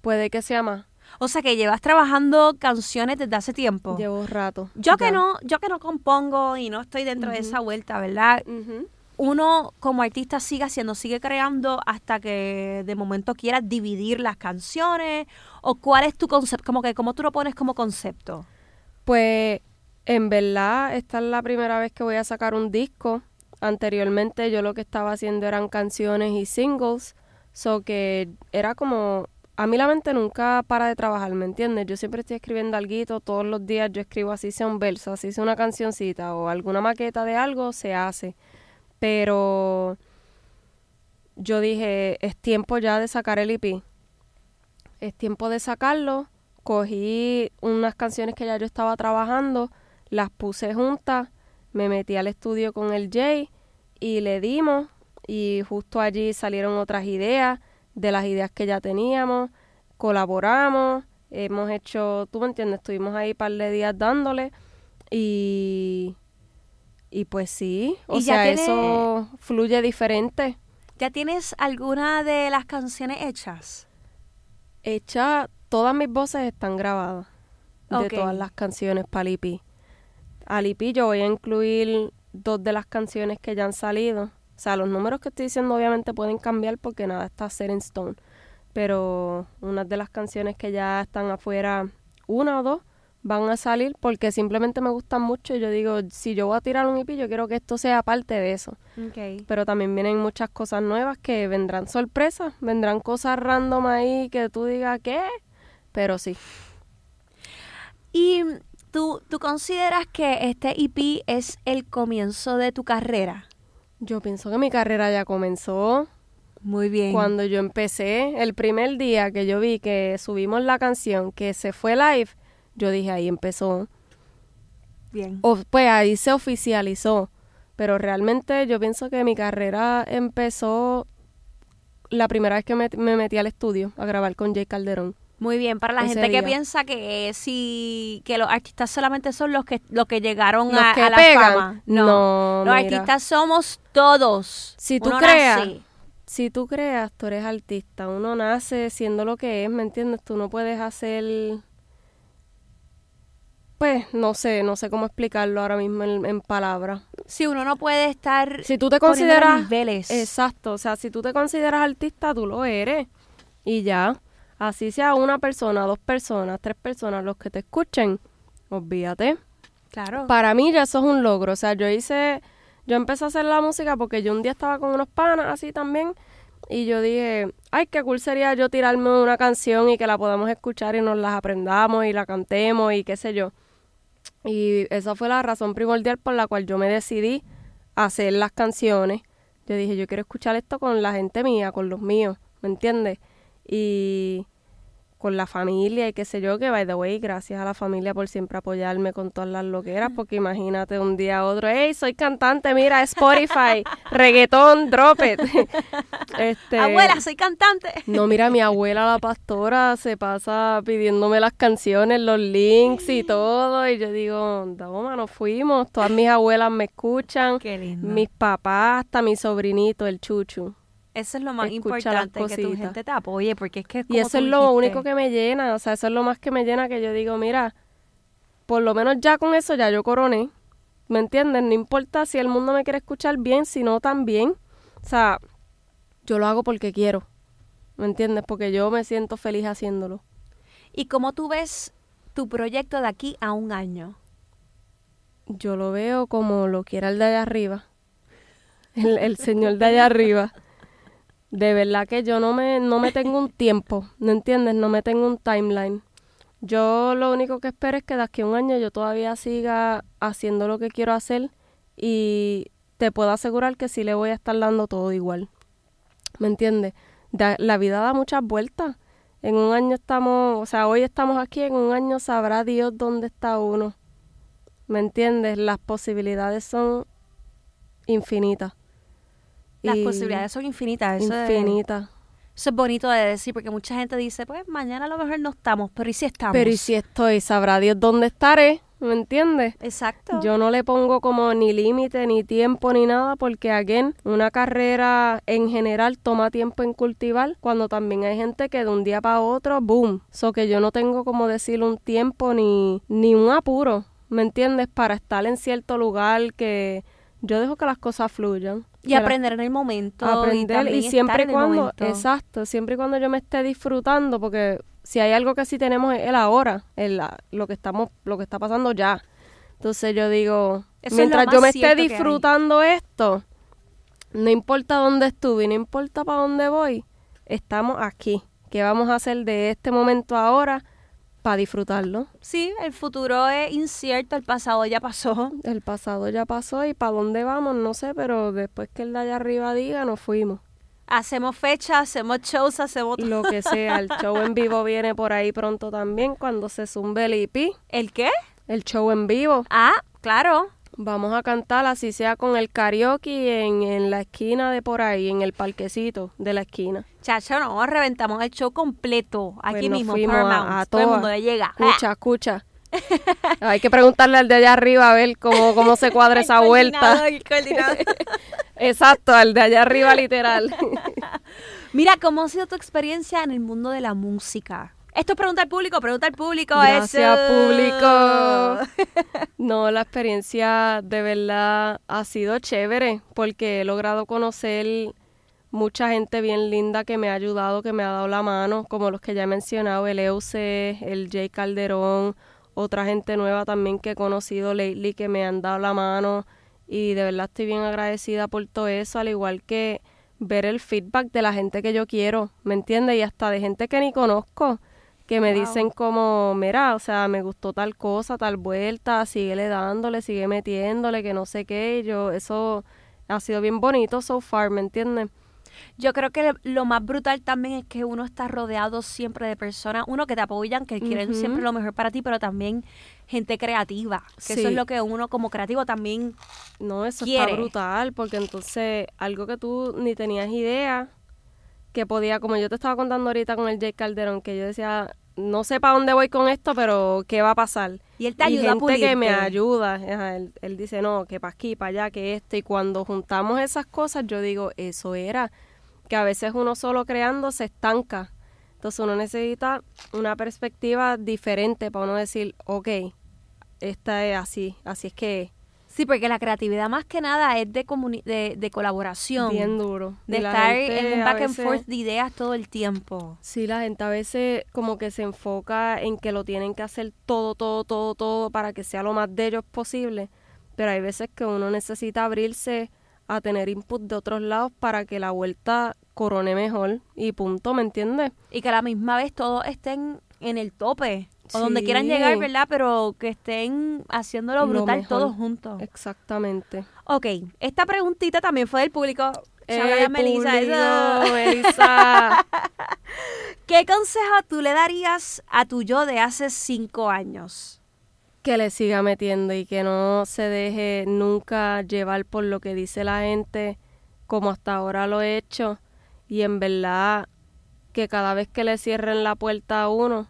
Puede que sea más. O sea que llevas trabajando canciones desde hace tiempo. Llevo rato. Yo que no, yo que no compongo y no estoy dentro de esa vuelta, ¿verdad? Ujú. Uno como artista sigue haciendo, sigue creando hasta que de momento quieras dividir las canciones o cuál es tu concepto, como que cómo tú lo pones como concepto. Pues en verdad esta es la primera vez que voy a sacar un disco. Anteriormente yo lo que estaba haciendo eran canciones y singles, so que era como a mí la mente nunca para de trabajar, ¿me entiendes? Yo siempre estoy escribiendo algo, todos los días yo escribo así sea un verso, así sea una cancioncita o alguna maqueta de algo, se hace. Pero yo dije, es tiempo ya de sacar el EP. Es tiempo de sacarlo. Cogí unas canciones que ya yo estaba trabajando, las puse juntas, me metí al estudio con el Jay y le dimos y justo allí salieron otras ideas de las ideas que ya teníamos, colaboramos, hemos hecho, tú me entiendes, estuvimos ahí un par de días dándole y y pues sí, o Y sea, tiene- eso fluye diferente. ¿Ya tienes alguna de las canciones hechas? Hecha, todas mis voces están grabadas de todas las canciones para el EP. Al EP yo voy a incluir dos de las canciones que ya han salido. O sea, los números que estoy diciendo obviamente pueden cambiar porque nada está set in stone. pero unas de las canciones que ya están afuera, una o dos, van a salir porque simplemente me gustan mucho y yo digo, si yo voy a tirar un EP, yo quiero que esto sea parte de eso. Pero también vienen muchas cosas nuevas que vendrán sorpresas, vendrán cosas random ahí que tú digas, ¿qué? Pero sí. ¿Y tú, tú consideras que este EP es el comienzo de tu carrera? Yo pienso que mi carrera ya comenzó Muy bien. cuando yo empecé. El primer día que yo vi que subimos la canción, que se fue live, yo dije, ahí empezó. Bien. O, pues ahí se oficializó. Pero realmente yo pienso que mi carrera empezó la primera vez que me, me metí al estudio a grabar con Jay Calderón. Muy bien, para la ese gente que piensa que si que los artistas solamente son los que los que llegaron Los a, que a la pegan. fama. No, los mira. artistas somos todos. Si tú Uno creas, nace. si tú creas, tú eres artista. Uno nace siendo lo que es, ¿me entiendes? Tú no puedes hacer... Pues no sé, no sé cómo explicarlo ahora mismo en, en palabras. Si uno no puede estar Si tú te consideras... niveles. Exacto, o sea, si tú te consideras artista, tú lo eres. Y ya, así sea una persona, dos personas, tres personas los que te escuchen, olvídate. Claro. Para mí ya eso es un logro. O sea, yo hice, yo empecé a hacer la música porque yo un día estaba con unos panas así también y yo dije, ay, qué cool sería yo tirarme una canción y que la podamos escuchar y nos las aprendamos y la cantemos y qué sé yo. Y esa fue la razón primordial por la cual yo me decidí a hacer las canciones. Yo dije, yo quiero escuchar esto con la gente mía, con los míos, ¿me entiendes? Y con la familia y qué sé yo, que by the way, gracias a la familia por siempre apoyarme con todas las loqueras, porque imagínate un día a otro, hey, soy cantante, mira, Spotify, reggaetón, drop it. este, Abuela, soy cantante. no, mira, mi abuela, la pastora, se pasa pidiéndome las canciones, los links y todo. Y yo digo, toma, nos fuimos. Todas mis abuelas me escuchan. Qué lindo. Mis papás, hasta mi sobrinito, el chuchu. Eso es lo más importante, que tu gente te apoye, porque es que Y como eso es lo dijiste, único que me llena. O sea, eso es lo más que me llena que yo digo, mira, por lo menos ya con eso ya yo coroné. ¿Me entiendes? No importa si el mundo me quiere escuchar bien, si no también. O sea, yo lo hago porque quiero. ¿Me entiendes? Porque yo me siento feliz haciéndolo. ¿Y cómo tú ves tu proyecto de aquí a un año? Yo lo veo como lo quiera el de allá arriba. El, el señor de allá arriba. De verdad que yo no me, no me tengo un tiempo, ¿me entiendes? No me tengo un timeline. Yo lo único que espero es que de aquí a un año yo todavía siga haciendo lo que quiero hacer y te puedo asegurar que sí le voy a estar dando todo igual. ¿Me entiendes? La vida da muchas vueltas. En un año estamos, o sea, hoy estamos aquí, en un año sabrá Dios dónde está uno. ¿Me entiendes? Las posibilidades son infinitas. Las Y- posibilidades son infinitas. Eso es- Infinitas. Eso es bonito de decir, porque mucha gente dice, pues mañana a lo mejor no estamos, pero ¿y si estamos? Pero y si estoy, sabrá Dios dónde estaré, ¿me entiendes? Exacto. Yo no le pongo como ni límite, ni tiempo, ni nada, porque again, una carrera en general toma tiempo en cultivar, cuando también hay gente que de un día para otro, boom. So que yo no tengo como decir un tiempo ni, ni un apuro, ¿me entiendes? Para estar en cierto lugar que yo dejo que las cosas fluyan. Y aprender en el momento. aprender y, estar siempre en y el cuando, momento. exacto, siempre y cuando yo me esté disfrutando, porque si hay algo que sí tenemos es el ahora, el, la- lo que estamos, lo que está pasando ya. Entonces yo digo, Eso mientras yo me esté disfrutando esto, no importa dónde estuve, no importa para dónde voy, estamos aquí. ¿Qué vamos a hacer de este momento ahora para disfrutarlo? Sí, el futuro es incierto, el pasado ya pasó. El pasado ya pasó y para dónde vamos, no sé, pero después que el de allá arriba diga, nos fuimos. Hacemos fechas, hacemos shows, hacemos todo. lo que sea. El show en vivo viene por ahí pronto también cuando se zumbe el EP. ¿El qué? El show en vivo. Ah, claro. Vamos a cantar así sea con el karaoke en, en la esquina de por ahí, en el parquecito de la esquina. Chacho, no, reventamos el show completo. Aquí Pues nos mismo, Paramount. a, a Todo el mundo le llega. Escucha, escucha. Hay que preguntarle al de allá arriba a ver cómo, cómo se cuadra esa El vuelta. el. Exacto, al de allá arriba literal. Mira, ¿cómo ha sido tu experiencia en el mundo de la música? Esto es pregunta al público, pregunta al público. Gracias, eso. público. No, la experiencia de verdad ha sido chévere porque he logrado conocer mucha gente bien linda que me ha ayudado, que me ha dado la mano, como los que ya he mencionado, el EUC, el Jay Calderón, otra gente nueva también que he conocido lately que me han dado la mano y de verdad estoy bien agradecida por todo eso, al igual que ver el feedback de la gente que yo quiero, ¿me entiendes? Y hasta de gente que ni conozco, que me dicen como, mira, o sea, me gustó tal cosa, tal vuelta, síguele dándole, sigue metiéndole, que no sé qué, yo, eso ha sido bien bonito so far, ¿me entiendes? Yo creo que lo más brutal también es que uno está rodeado siempre de personas, uno que te apoyan, que quieren siempre lo mejor para ti, pero también gente creativa, que eso es lo que uno como creativo también No, eso quiere. está brutal, porque entonces algo que tú ni tenías idea que podía, como yo te estaba contando ahorita con el Jay Calderón, que yo decía, no sé para dónde voy con esto, pero ¿qué va a pasar? y él te y ayuda a gente que me ayuda, ajá, él, él dice, no, que para aquí, para allá, que esto, y cuando juntamos esas cosas, yo digo, eso era, que a veces uno solo creando se estanca, entonces uno necesita una perspectiva diferente para uno decir, ok, esta es así, así es que es. Sí, porque la creatividad más que nada es de, comuni- de, de colaboración. Bien duro. De Y estar en un back and forth de ideas todo el tiempo. Sí, la gente a veces como que se enfoca en que lo tienen que hacer todo, todo, todo, todo para que sea lo más de ellos posible. Pero hay veces que uno necesita abrirse a tener input de otros lados para que la vuelta corone mejor y punto, ¿me entiendes? Y que a la misma vez todos estén en el tope. O donde quieran llegar, ¿verdad? Pero que estén haciéndolo Lo brutal todos juntos. Exactamente. Ok, esta preguntita también fue del público. Shout out ¡Ey, a Melissa, público, eso. Melissa! ¿Qué consejo tú le darías a tu yo de hace cinco años? que le siga metiendo y que no se deje nunca llevar por lo que dice la gente como hasta ahora lo he hecho y en verdad que cada vez que le cierren la puerta a uno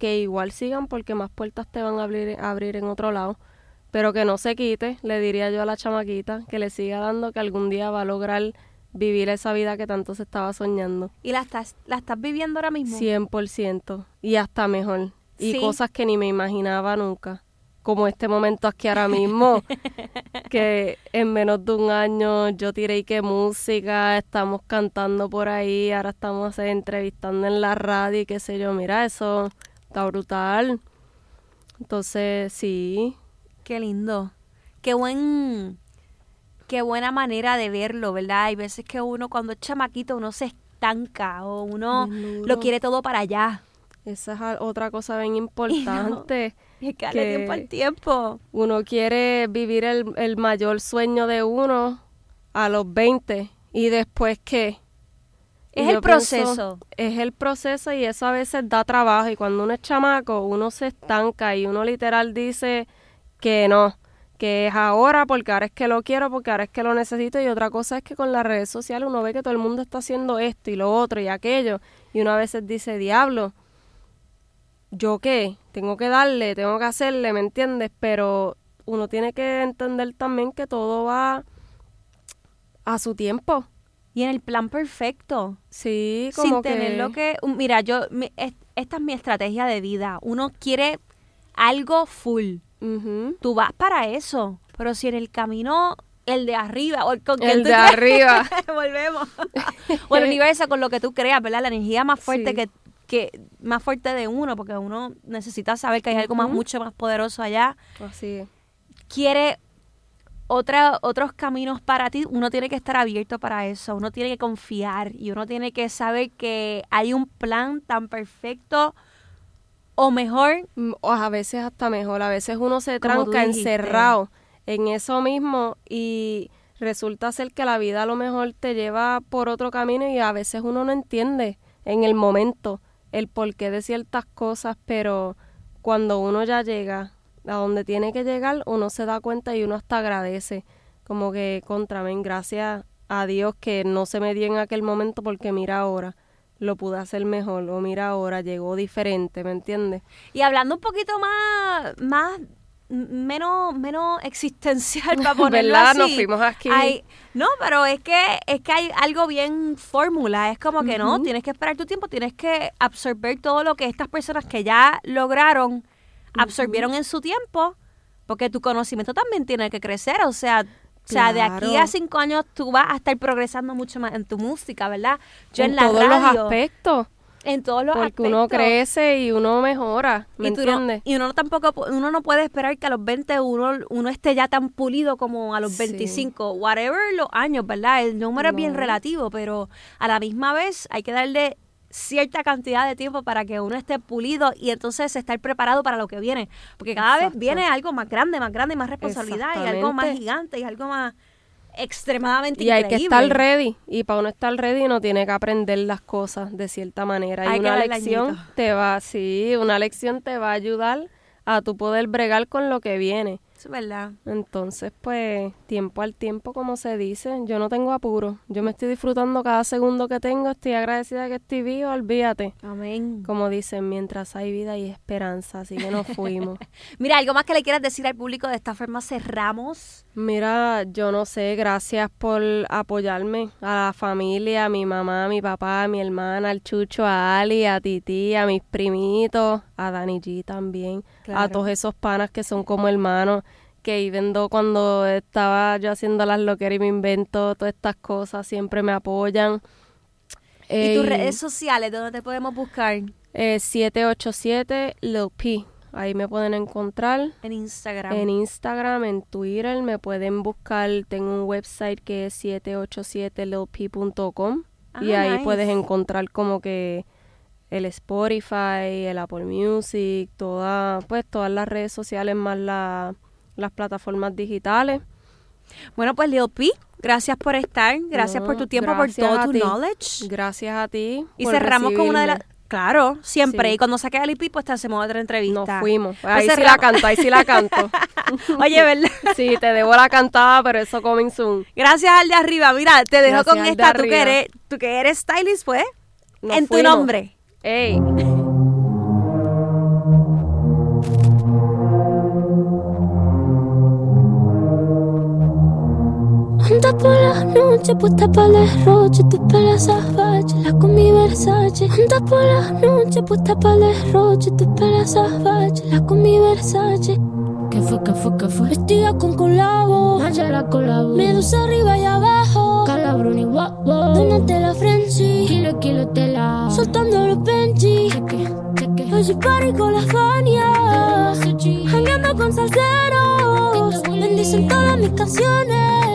que igual sigan porque más puertas te van a abrir, a abrir en otro lado pero que no se quite le diría yo a la chamaquita que le siga dando que algún día va a lograr vivir esa vida que tanto se estaba soñando ¿Y la estás, la estás viviendo ahora mismo? 100% y hasta mejor. Y Sí. cosas que ni me imaginaba nunca. Como este momento aquí ahora mismo, que en menos de un año yo tiré y que música, estamos cantando por ahí, ahora estamos eh, entrevistando en la radio y qué sé yo, mira, eso está brutal. Entonces, sí, Qué lindo. Qué buen, qué buena manera de verlo, ¿verdad? Hay veces que uno cuando es chamaquito uno se estanca o uno lo quiere todo para allá. esa es otra cosa bien importante. Y que darle Que- tiempo al tiempo. uno quiere vivir el, el mayor sueño de uno a los 20 y después qué. Es el pienso, proceso. es el proceso y eso a veces da trabajo y cuando uno es chamaco uno se estanca y uno literal dice que no, que es ahora porque ahora es que lo quiero, porque ahora es que lo necesito y otra cosa es que con las redes sociales uno ve que todo el mundo está haciendo esto y lo otro y aquello y uno a veces dice, diablo, ¿yo qué? Tengo que darle, tengo que hacerle, ¿me entiendes? Pero uno tiene que entender también que todo va a su tiempo. Y en el plan perfecto. Sí, como sin tener lo que... Mira, yo... mi- es- esta es mi estrategia de vida. Uno quiere algo full. Ujú. Tú vas para eso. Pero si en el camino... El de arriba, o el con El de creas- arriba. Volvemos. o el universo con lo que tú creas, ¿verdad? La energía más fuerte Sí. que, que más fuerte de uno, porque uno necesita saber que hay algo más mucho más poderoso allá. Así. Quiere otra, otros caminos para ti, uno tiene que estar abierto para eso, uno tiene que confiar y uno tiene que saber que hay un plan tan perfecto o mejor. Mm, O a veces hasta mejor, a veces uno se tranca encerrado en eso mismo y resulta ser que la vida a lo mejor te lleva por otro camino y a veces uno no entiende en el momento el porqué de ciertas cosas, pero cuando uno ya llega a donde tiene que llegar, uno se da cuenta y uno hasta agradece, como que contra mí, gracias a Dios que no se me dio en aquel momento porque mira ahora, lo pude hacer mejor, o mira ahora, llegó diferente, ¿me entiendes? Y hablando un poquito más, más menos, menos existencial para ponerlo ¿Verdad? así. Nos fuimos aquí. hay- no, pero es que es que hay algo bien fórmula. Es como que no, tienes que esperar tu tiempo, tienes que absorber todo lo que estas personas que ya lograron absorbieron en su tiempo, porque tu conocimiento también tiene que crecer. O sea, O sea, de aquí a cinco años tú vas a estar progresando mucho más en tu música, ¿verdad? Yo en, en la todos los radio, aspectos. en todos los Porque uno aspectos. crece y uno mejora, ¿me y, no- entiendes? y uno tampoco uno no puede esperar que a los 20 uno, uno esté ya tan pulido como a los Sí. 25, whatever los años, ¿verdad? El número es bien relativo, pero a la misma vez hay que darle cierta cantidad de tiempo para que uno esté pulido y entonces estar preparado para lo que viene, porque cada vez viene algo más grande, más grande, más responsabilidad y algo más gigante y algo más extremadamente Y hay que increíble. estar ready. Y para uno estar ready uno tiene que aprender las cosas de cierta manera. Hay y una lección te va, sí, una lección te va a ayudar a tu poder bregar con lo que viene. Es verdad. Entonces, pues, tiempo al tiempo, como se dice, yo no tengo apuro. Yo me estoy disfrutando cada segundo que tengo, estoy agradecida que estoy viva, olvídate. Amén. Como dicen, mientras hay vida y esperanza, así que nos fuimos. Mira, algo más que le quieras decir al público de esta forma cerramos. Mira, yo no sé, gracias por apoyarme a la familia, a mi mamá, a mi papá, a mi hermana, al Chucho, a Ali, a Titi, a mis primitos, a Dani G también, a todos esos panas que son como hermanos, que even cuando estaba yo haciendo las loqueras y me invento todas estas cosas, siempre me apoyan. y tus redes sociales, ¿dónde te podemos buscar? eh, 787 Lil P, ahí me pueden encontrar. En Instagram. En Instagram, en Twitter, me pueden buscar. Tengo un website que es 787lilp.com y Ah, ahí nice. puedes encontrar como que el Spotify, el Apple Music, toda, pues todas las redes sociales más la- las plataformas digitales. Bueno, pues Lil P, gracias por estar, gracias No, por tu tiempo, por todo tu ti. knowledge. Gracias a ti. Y por cerramos con una de las... Claro, siempre. Sí. Y cuando saque a Lil P, pues te hacemos otra entrevista. Nos fuimos. Pues Ahí sí la canto, ahí sí la canto. Oye, ¿verdad? sí, te debo la cantada, pero eso coming soon. Gracias al de arriba. Mira, te dejo Gracias con de esta. Tú que, eres, tú que eres stylist, pues. Nos en tu nombre. Ey. Anda por la noche, puesta para el derroche, tus pelas salvajes, la con mi Versace. Anda por la noche, puesta para el derroche, tus pelas salvajes, la con mi Versace. ¿Qué fue, qué fue, qué fue? Vestida con colabo, Mancha colabo. medusa arriba y abajo. Calabruni, wow, wow. Donate la frenzy, Kilo, kilo, tela. soltando los Benji. Cheque, cheque. Hoy party con la Fania, Sushi. jangueando con salseros. Bendicen todas mis canciones.